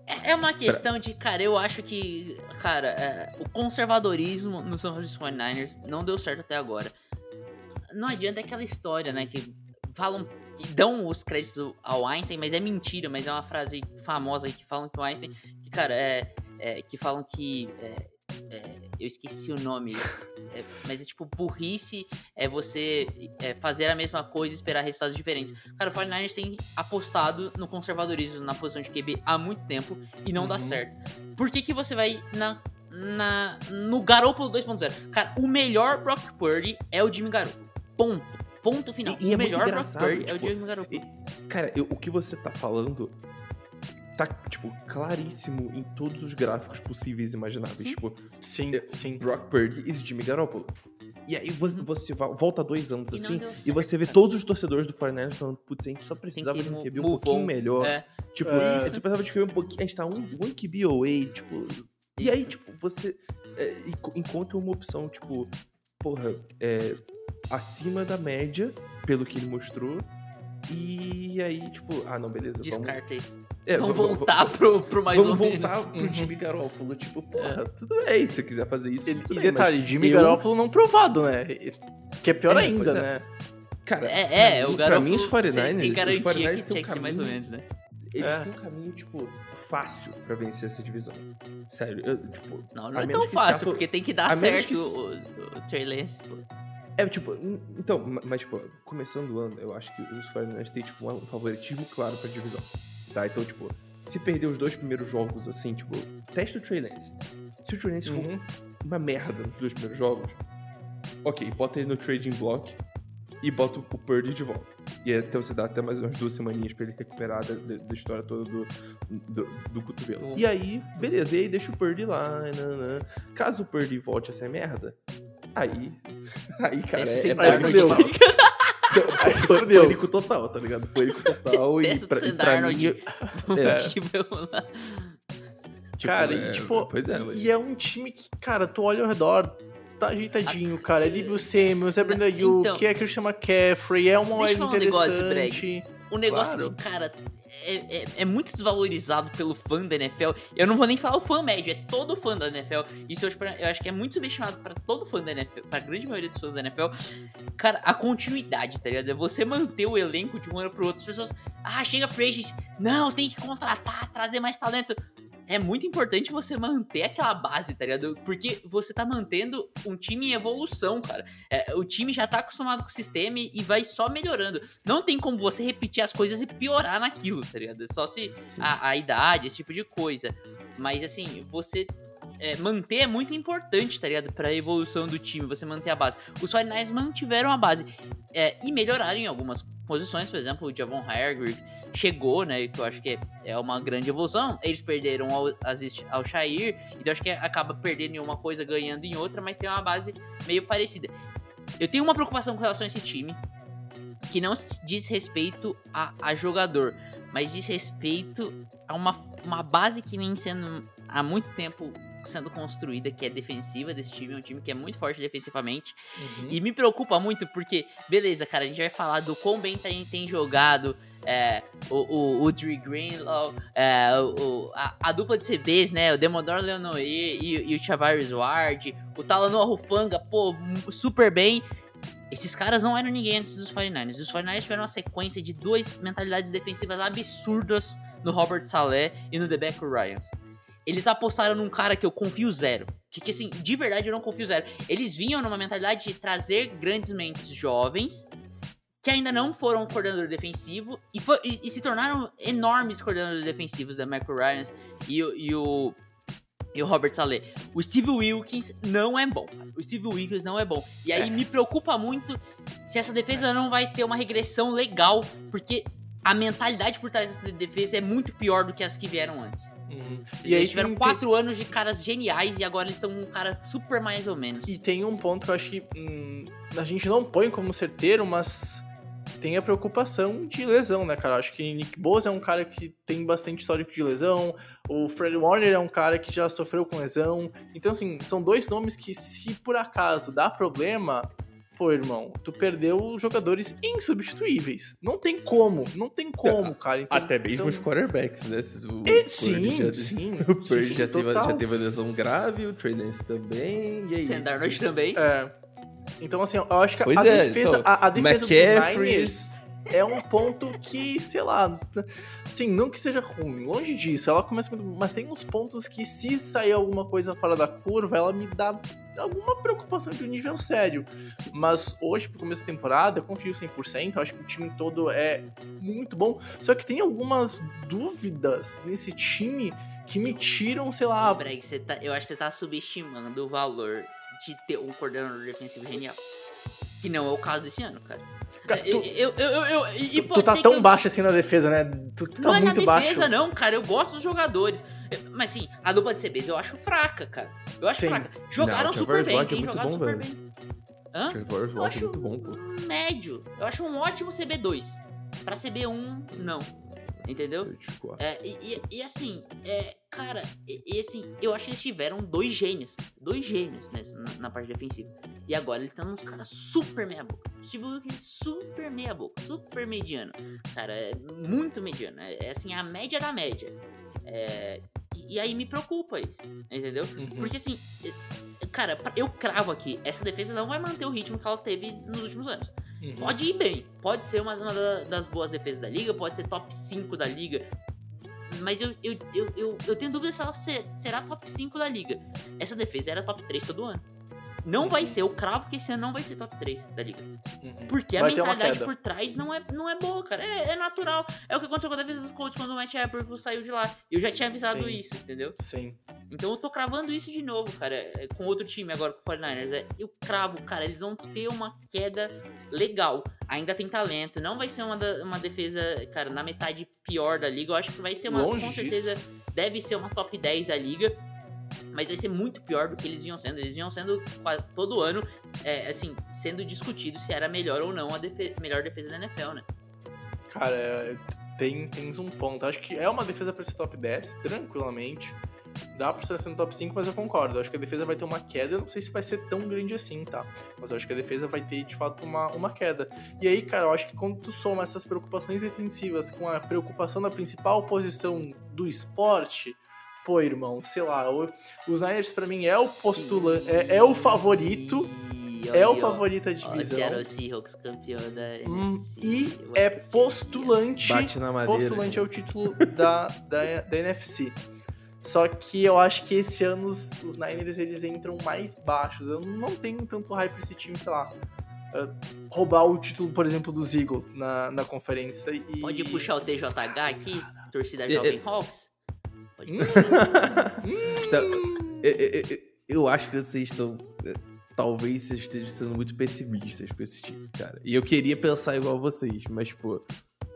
É é uma questão de, cara, eu acho que, cara, é, o conservadorismo no São Francisco 49ers não deu certo até agora. Não adianta aquela história, né, que falam, que dão os créditos ao Einstein, mas é mentira, mas é uma frase famosa aí que falam que o Einstein, que, cara, é, é, que falam que, é, é, eu esqueci o nome, é, mas é tipo, burrice é você é, fazer a mesma coisa e esperar resultados diferentes. Cara, o 49ers tem apostado no conservadorismo na posição de QB há muito tempo e não dá Uhum. certo. Por que, que você vai na, na, no Garoppolo 2.0? Cara, o melhor Brock Purdy é o Jimmy Garoppolo. Ponto. Ponto final. E- e é o muito melhor Brock engraçado, Purdy é o tipo, Jimmy Garoppolo. Cara, eu- o que você tá falando tá, tipo, claríssimo em todos os gráficos possíveis e imagináveis. Tipo, Sim, sim. Brock Purdy e Jimmy Garoppolo. E aí você, você va- volta dois anos E assim, e você vê todos os torcedores do 49ers falando, putz, a gente só precisava de um QB um pouquinho on. melhor. É. Tipo, É. a gente precisava de QB um pouquinho. A gente tá um, um QB away, tipo. E aí, tipo, você é, enco- encontra uma opção, tipo, porra, é, acima da média, pelo que ele mostrou. E aí, tipo, ah, não, beleza, vamos. Descarta isso. É, vamos v- v- voltar v- pro, pro mais vamos ou menos. voltar pro Uhum. time Garópolo. Tipo, porra, tudo bem, se você quiser fazer isso. E, tudo e bem, detalhe, Jimmy eu- Garoppolo não provado, né? Que é pior É, ainda, é. né? Cara, É, é, pra o mim, Garoppolo pra mim, os tem 49ers, os garantia 49ers que têm um ter mais ou caminho menos, né? Eles É. têm um caminho, tipo, fácil pra vencer essa divisão. Sério, eu, tipo. Não, não é tão fácil, Seattle- porque tem que dar certo que o, o, o Trey Lance, pô. É, tipo, então, ma- mas, tipo, começando o ano, eu acho que os 49ers têm, tipo, um favoritismo claro pra divisão. Tá? Então, tipo, se perder os dois primeiros jogos, assim, tipo, testa o Trey Lance. Se o Trey Lance for Uhum. uma merda nos dois primeiros jogos, ok, bota ele no trading block e bota o Purdy de volta. E até você dá até mais umas duas semaninhas pra ele recuperar da, da- história toda do, do, do cotovelo. Uhum. E aí, beleza, e aí deixa o Purdy lá. nanã. Caso o Purdy volte a ser merda, aí. (laughs) Aí, cara, é, é pânico total. Aí (laughs) Pâ- fudeu. Pânico total, tá ligado? Pânico total. e pra, Sam pra mim. É. (laughs) Tipo, tipo, cara, é, e tipo, Pois é, e é um time que, cara, tu olha ao redor, tá ajeitadinho, cara. É Libio Samuels, é Brenda Yu, Então- que é Christian McCaffrey, é uma OL falar um negócio, interessante. O negócio Claro. que, cara, é, é, é muito desvalorizado pelo fã da NFL. Eu não vou nem falar o fã médio, é todo fã da NFL. Isso eu eu acho que é muito subestimado pra todo fã da NFL, pra grande maioria dos fãs da NFL. Cara, a continuidade, tá ligado? É você manter o elenco de um ano pro outro. As pessoas, ah, chega free. Não, tem que contratar, trazer mais talento. É muito importante você manter aquela base, tá ligado? Porque você tá mantendo um time em evolução, cara. É, o time já tá acostumado com o sistema e vai só melhorando. Não tem como você repetir as coisas e piorar naquilo, tá ligado? Só se a, a idade, esse tipo de coisa. Mas assim, você é, manter é muito importante, tá ligado? Pra evolução do time, você manter a base. Os 49ers mantiveram a base é, e melhoraram em algumas posições, por exemplo, o Javon Hargrave chegou, né? Que eu acho que é, uma grande evolução. Eles perderam ao, ao Shair, então acho que acaba perdendo em uma coisa, ganhando em outra, mas tem uma base meio parecida. Eu tenho uma preocupação com relação a esse time, que não diz respeito a, a jogador, mas diz respeito a uma, uma base que vem sendo há muito tempo sendo construída, que é defensiva desse time, é um time que é muito forte defensivamente. Uhum. E me preocupa muito porque, beleza, cara, a gente vai falar do quão bem tem, tem jogado é, o, o, o Dre Greenlaw, é, o, a, a dupla de CBs, né? O Demodoro Leonoir e, e o Chavaris Ward, o Talanoa Rufanga, pô, super bem. Esses caras não eram ninguém antes dos 49ers. Os 49ers tiveram uma sequência de duas mentalidades defensivas absurdas no Robert Saleh e no DeBeco Ryans. Eles apostaram num cara que eu confio zero. Que, que, assim, de verdade eu não confio zero. Eles vinham numa mentalidade de trazer grandes mentes jovens que ainda não foram coordenador defensivo e, fo- e- e se tornaram enormes coordenadores defensivos da Michael Ryans e, o- e o e o Robert Saleh. O Steve Wilkins não é bom. cara. O Steve Wilkins não é bom. E aí me preocupa muito se essa defesa não vai ter uma regressão legal, porque a mentalidade por trás dessa defesa é muito pior do que as que vieram antes. Uhum. E eles tiveram tem- quatro anos de caras geniais e agora eles são um cara super mais ou menos. E tem um ponto que eu acho que hum, a gente não põe como certeiro, mas tem a preocupação de lesão, né, cara? Acho que Nick Bosa é um cara que tem bastante histórico de lesão, o Fred Warner é um cara que já sofreu com lesão. Então, assim, são dois nomes que, se por acaso dá problema, pô, irmão, tu perdeu jogadores insubstituíveis. Não tem como, não tem como, cara. Então, Até mesmo então- os quarterbacks, né? O sim, já- sim. (laughs) O Purdy sim, já, teve, já teve a lesão grave, o Trey Lance também, e aí? Sam Darnold também. É. Então, assim, eu acho que a é, defesa, então, a, a defesa dos McCaffrey- Niners é um ponto que, sei lá, assim, não que seja ruim, longe disso, ela começa mas tem uns pontos que se sair alguma coisa fora da curva, ela me dá alguma preocupação de um nível sério. Mas hoje, pro começo da temporada, eu confio 100%, eu acho que o time todo é muito bom, só que tem algumas dúvidas nesse time que me tiram, sei lá, você tá- eu acho que você tá subestimando o valor de ter um coordenador defensivo genial. Que não é o caso desse ano, cara. Cara, Eu, tu, eu, eu, eu, eu- e tu pode tá tão eu- baixo assim na defesa, né? Tu, tu tá não é muito na defesa, baixo. não, cara. Eu gosto dos jogadores. Mas sim, a dupla de CBs eu acho fraca, cara. Eu acho Sim. fraca. Jogaram Não, super bem, é tem muito jogado bom, super velho. bem. Hã? Trevor Eu é acho muito bom, pô. médio. Eu acho um ótimo CB2. Pra CB1, não. Entendeu? Eu discordo. É, e, e- e assim, é, cara, e, e assim, eu acho que eles tiveram dois gênios. Dois gênios mesmo na, na parte defensiva. E agora eles estão uns caras super meia boca. O Steve Wilkes é super meia boca, super mediano. Cara, é muito mediano. É, é, assim, a média da média. É, e, aí me preocupa isso, entendeu? Uhum. Porque assim, é, cara, eu cravo aqui, essa defesa não vai manter o ritmo que ela teve nos últimos anos. Uhum. Pode ir bem, pode ser uma, uma da- das boas defesas da liga, pode ser top 5 da liga. Mas eu, eu, eu, eu, eu tenho dúvida se ela ser- será top 5 da liga. Essa defesa era top 3 todo ano. Não vai Uhum. ser, eu cravo que esse ano não vai ser top 3 da liga. Uhum. Porque a Vai mentalidade por trás não é, não é boa, cara. É, é natural. É o que aconteceu com a defesa dos Colts quando o Matt Eberflus saiu de lá. Eu já tinha avisado Sim. isso, entendeu? Sim. Então eu tô cravando isso de novo, cara, é, com outro time agora, com o 49ers. É, eu cravo, cara, eles vão ter uma queda legal. Ainda tem talento. Não vai ser uma, da- uma defesa, cara, na metade pior da liga. Eu acho que vai ser uma, Longe com disso. certeza, deve ser uma top 10 da liga. Mas vai ser muito pior do que eles vinham sendo. Eles vinham sendo todo ano, é, assim, sendo discutido se era melhor ou não a melhor defesa da NFL, né? Cara, é, tem, tens um ponto. Acho que é uma defesa pra ser top 10, tranquilamente. Dá pra ser no top 5, mas eu concordo. Acho que a defesa vai ter uma queda. Não sei se vai ser tão grande assim, tá? Mas eu acho que a defesa vai ter, de fato, uma, uma queda. E aí, cara, eu acho que quando tu soma essas preocupações defensivas com a preocupação da principal posição do esporte, pô, irmão, sei lá, o- os Niners pra mim é o postulante, é, é o favorito, é o favorito Ó, divisão. Seattle Seahawks campeão da Hum, NFC, e o é postulante Bate na madeira. postulante ao título da, da, da NFC. Só que eu acho que esse ano os, os Niners eles entram mais baixos. Eu não tenho tanto hype pra esse time, sei lá. uh, roubar o título, por exemplo, dos Eagles na, na conferência. E... Pode puxar o TJH aqui, torcida É, Jovem é- Hawks? Hum, (laughs) Então, eu, eu- eu- eu acho que vocês estão. eh, Talvez vocês estejam sendo muito pessimistas com esse time, cara. E eu queria pensar igual vocês, mas, pô.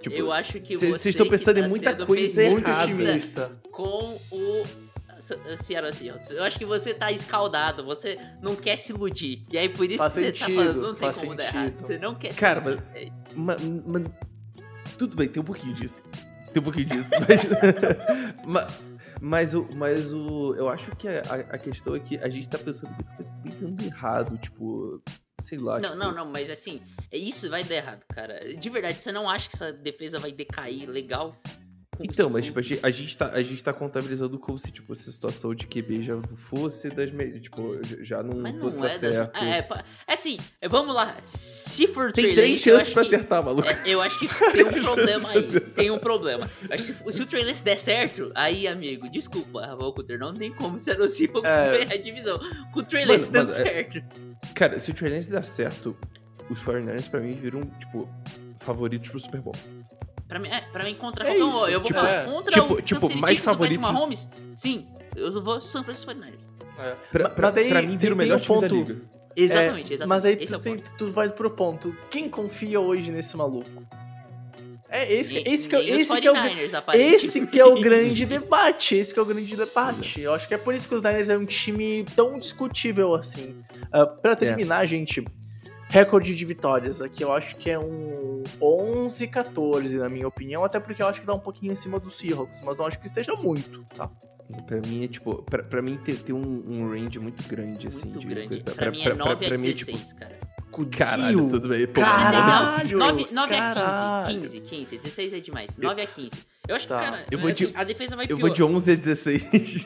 Tipo, eu acho que cê- você vocês estão pensando tá em muita coisa muito otimista. com o S- Seattle Seahawks. Eu acho que você tá escaldado, você não quer se iludir. E aí por isso Faz que você tá sentido, falando, não tem como dar sentido. errado. Você não quer Cara, mas, É. ma- ma- Tudo bem, tem um pouquinho disso. Tem um pouquinho disso. (laughs) Mas, ma- mas, o, mas o. Eu acho que a, a questão é que a gente tá pensando que tá pensando errado, tipo. Sei lá. Não, tipo, não, não, mas assim, isso vai dar errado, cara. De verdade, você não acha que essa defesa vai decair legal? Então, mas tipo, a gente, tá, a gente tá contabilizando como se, tipo, essa situação de QB já não fosse das melhores. Tipo, já- não Mas fosse não dar é, das... certo. é, pa- é assim, é, vamos lá. Se for Tem Trey três chances pra que- acertar, maluco. É, eu acho que (laughs) tem um problema aí. Tem um problema. Eu acho que se, se o Trey Lance der certo, aí, amigo, desculpa, Valcuter, não tem como ser o Seahawks É. a divisão. Com o Trey Lance dando é- certo. Cara, se o Trey Lance der certo, os 49ers pra mim viram, tipo, favoritos pro Super Bowl. Pra mim, é, pra mim contra É qualquer um. Eu vou tipo, falar é. contra Tipo- o tipo, Kansas City mais Chiefs, o Patrick favoritos- Mahomes. Sim, eu vou San Francisco 49ers. É. Pra, pra, daí pra mim, vira o melhor um time da ponto- liga. Exatamente, É, exatamente. Mas aí tu, é o tem- tu vai pro ponto. Quem confia hoje nesse maluco? É esse, Nem- esse, que, é, esse, que, é o, 49ers, aparentemente. esse que é o grande (laughs) debate. Esse que é o grande debate. Eu acho que é por isso que os Niners é um time tão discutível assim. Ah, pra terminar, gente, recorde de vitórias aqui eu acho que é um 11, 14, na minha opinião. Até porque eu acho que dá um pouquinho acima do Seahawks, mas não acho que esteja muito, tá? Pra mim é tipo. Pra, pra mim tem, tem um, um range muito grande, assim. Muito de grande. coisa. Pra, mim é 9 pra a mim é 16, tipo. cara. Caralho, tudo bem. Pô, Caralho! 9, 9 a caralho. 15, 15, 15. 16 é demais. 9 a 15. Eu acho Tá. que, cara, Eu vou assim, de- a defesa vai Eu pior. vou de 11 a 16.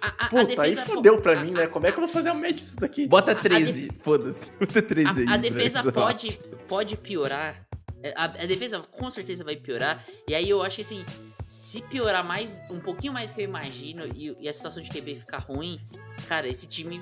A, a, a Puta, defesa, aí pô, fudeu pra a- mim, a- né? Como é que eu vou fazer a média disso daqui? Bota a 13, foda-se. (laughs) Bota 13 aí. A, a defesa pode, pode piorar. É, A, a defesa com certeza vai piorar. E aí eu acho que assim, se piorar mais, um pouquinho mais que eu imagino, e, e a situação de QB ficar ruim, cara, esse time.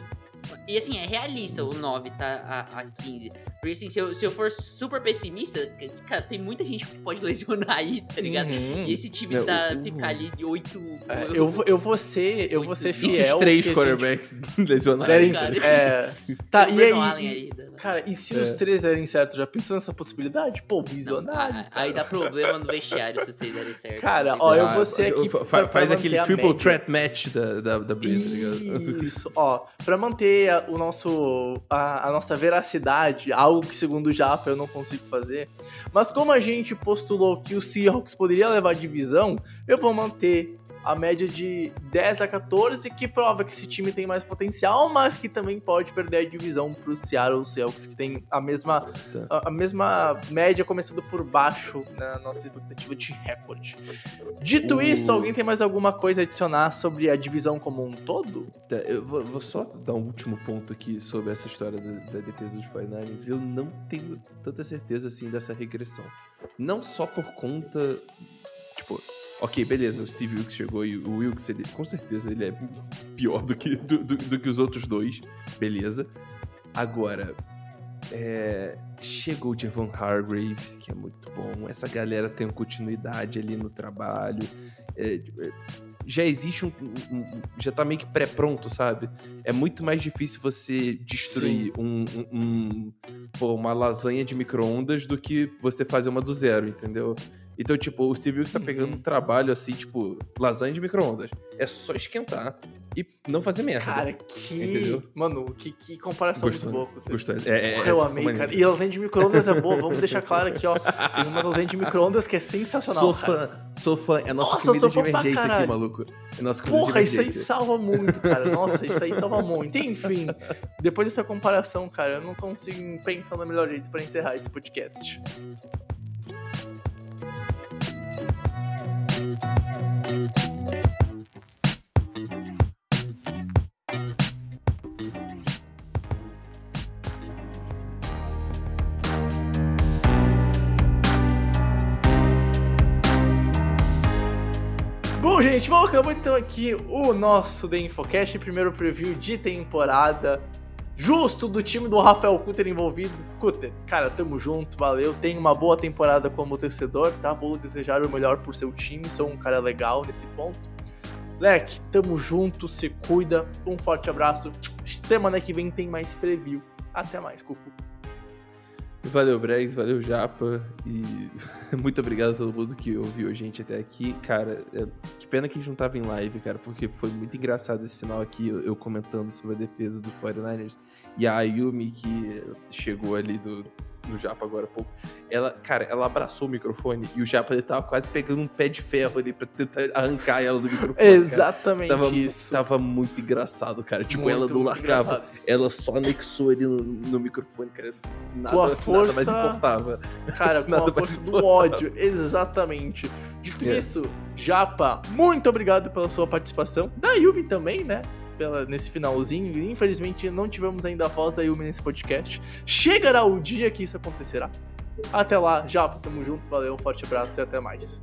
E assim, é realista o 9 tá a, a 15. Porque assim, se eu, se eu for super pessimista, cara, tem muita gente que pode (laughs) lesionar aí, tá ligado? Uhum. E esse time Não, tá, o- ficar ali de 8. É, eu, vou, eu vou ser, eu vou ser fiel. se os três a gente- quarterbacks (laughs) lesionados? cara. é, tá, (laughs) e aí, e- da- Cara, e se É. os três derem certo, já pensou nessa possibilidade? Pô, visionário. Ah, aí dá problema no vestiário se vocês derem certo. Cara, Não ó, eu vou ser aqui fa- pra faz aquele triple threat match da, da, da tá ligado? Isso, ó, pra manter o nosso, a, a nossa veracidade, algo que segundo o Japa eu não consigo fazer, mas como a gente postulou que o Seahawks poderia levar divisão, eu vou manter a média de 10 a 14, que prova que esse time tem mais potencial, mas que também pode perder a divisão pro Seattle Seahawks, que tem a mesma, a, a mesma média começando por baixo na nossa expectativa de recorde. Dito O- isso, alguém tem mais alguma coisa a adicionar sobre a divisão como um todo? Tá, eu vou, vou só dar um último ponto aqui sobre essa história da, da defesa dos 49ers. Eu não tenho tanta certeza assim dessa regressão. Não só por conta. Tipo, ok, beleza, o Steve Wilkes chegou e o Wilkes, ele, com certeza, ele é pior do que, do, do- do que os outros dois, beleza. Agora, é, chegou o Javon Hargrave, que é muito bom. Essa galera tem continuidade ali no trabalho. É, é, já existe um, um- Já tá meio que pré-pronto, sabe? É muito mais difícil você destruir um, um- um- pô, uma lasanha de micro-ondas do que você fazer uma do zero, entendeu? Então, tipo, o Steve Wilkes tá pegando Uhum. um trabalho assim, tipo, lasanha de micro-ondas. É só esquentar e não fazer merda. Cara, que. Entendeu? Mano, que, que comparação Gostou, muito boa. Couto. Gostou? É, é, essa eu amei, cara. E a lasanha de micro-ondas é boa, vamos deixar claro aqui, ó. Tem uma lasanha de micro-ondas que é sensacional. Sou cara. fã, sou fã. É nossa, Nossa, comida de emergência aqui, maluco. É nossa comida Porra, de isso aí emergência. salva muito, cara. Nossa, isso aí salva (laughs) muito. Enfim, depois dessa comparação, cara, eu não consigo pensar no melhor jeito pra encerrar esse podcast. Bom, gente, vamos acabar então aqui o nosso The Infocast, primeiro preview de temporada. Justo do time do Rafael Cutter envolvido. Cutter, cara, tamo junto, valeu. Tenha uma boa temporada como torcedor, tá? Vou desejar o melhor por seu time, sou um cara legal nesse ponto. Leque, tamo junto, se cuida. Um forte abraço. Semana que vem tem mais preview. Até mais, Cucu. Valeu, Bregs, valeu, Japa. E (laughs) muito obrigado a todo mundo que ouviu a gente até aqui. Cara, é- que pena que a gente não tava em live, cara, porque foi muito engraçado esse final aqui, eu, eu comentando sobre a defesa do 49ers. E a Ayumi, que chegou ali do, no Japa agora há pouco, ela, cara, ela abraçou o microfone e o Japa ele tava quase pegando um pé de ferro ali pra tentar arrancar ela do microfone. cara. Exatamente Tava, isso. tava muito engraçado, cara. Tipo, Muito, ela não largava. engraçado. Ela só anexou ali no, no microfone, cara. Nada, Com a nada força- mais importava. Cara, (laughs) com Nada a força do importava. ódio. Exatamente. Dito É. isso, Japa, muito obrigado pela sua participação. Da Yumi também, né? Pela, nesse finalzinho. Infelizmente, não tivemos ainda a voz da Yumi nesse podcast. Chegará o dia que isso acontecerá. Até lá, Japa, tamo junto. Valeu, um forte abraço e até mais.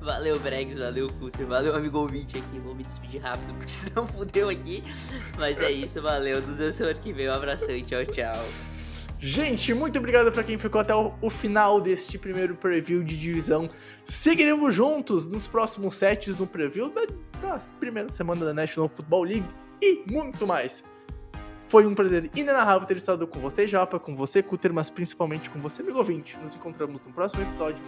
Valeu, Bregs, valeu, Cutter, valeu, amigo ouvinte aqui. Vou me despedir rápido, porque (laughs) senão fudeu aqui. Mas é isso, valeu. Nos vemos semana que vem. Um abração e tchau, tchau. Gente, muito obrigado pra quem ficou até o, o final deste primeiro preview de divisão. Seguiremos juntos nos próximos sets no preview da, da primeira semana da National Football League e muito mais. Foi um prazer inenarrável ter estado com você, Japa, com você, Cutter, mas principalmente com você, amigo ouvinte. Nos encontramos no próximo episódio.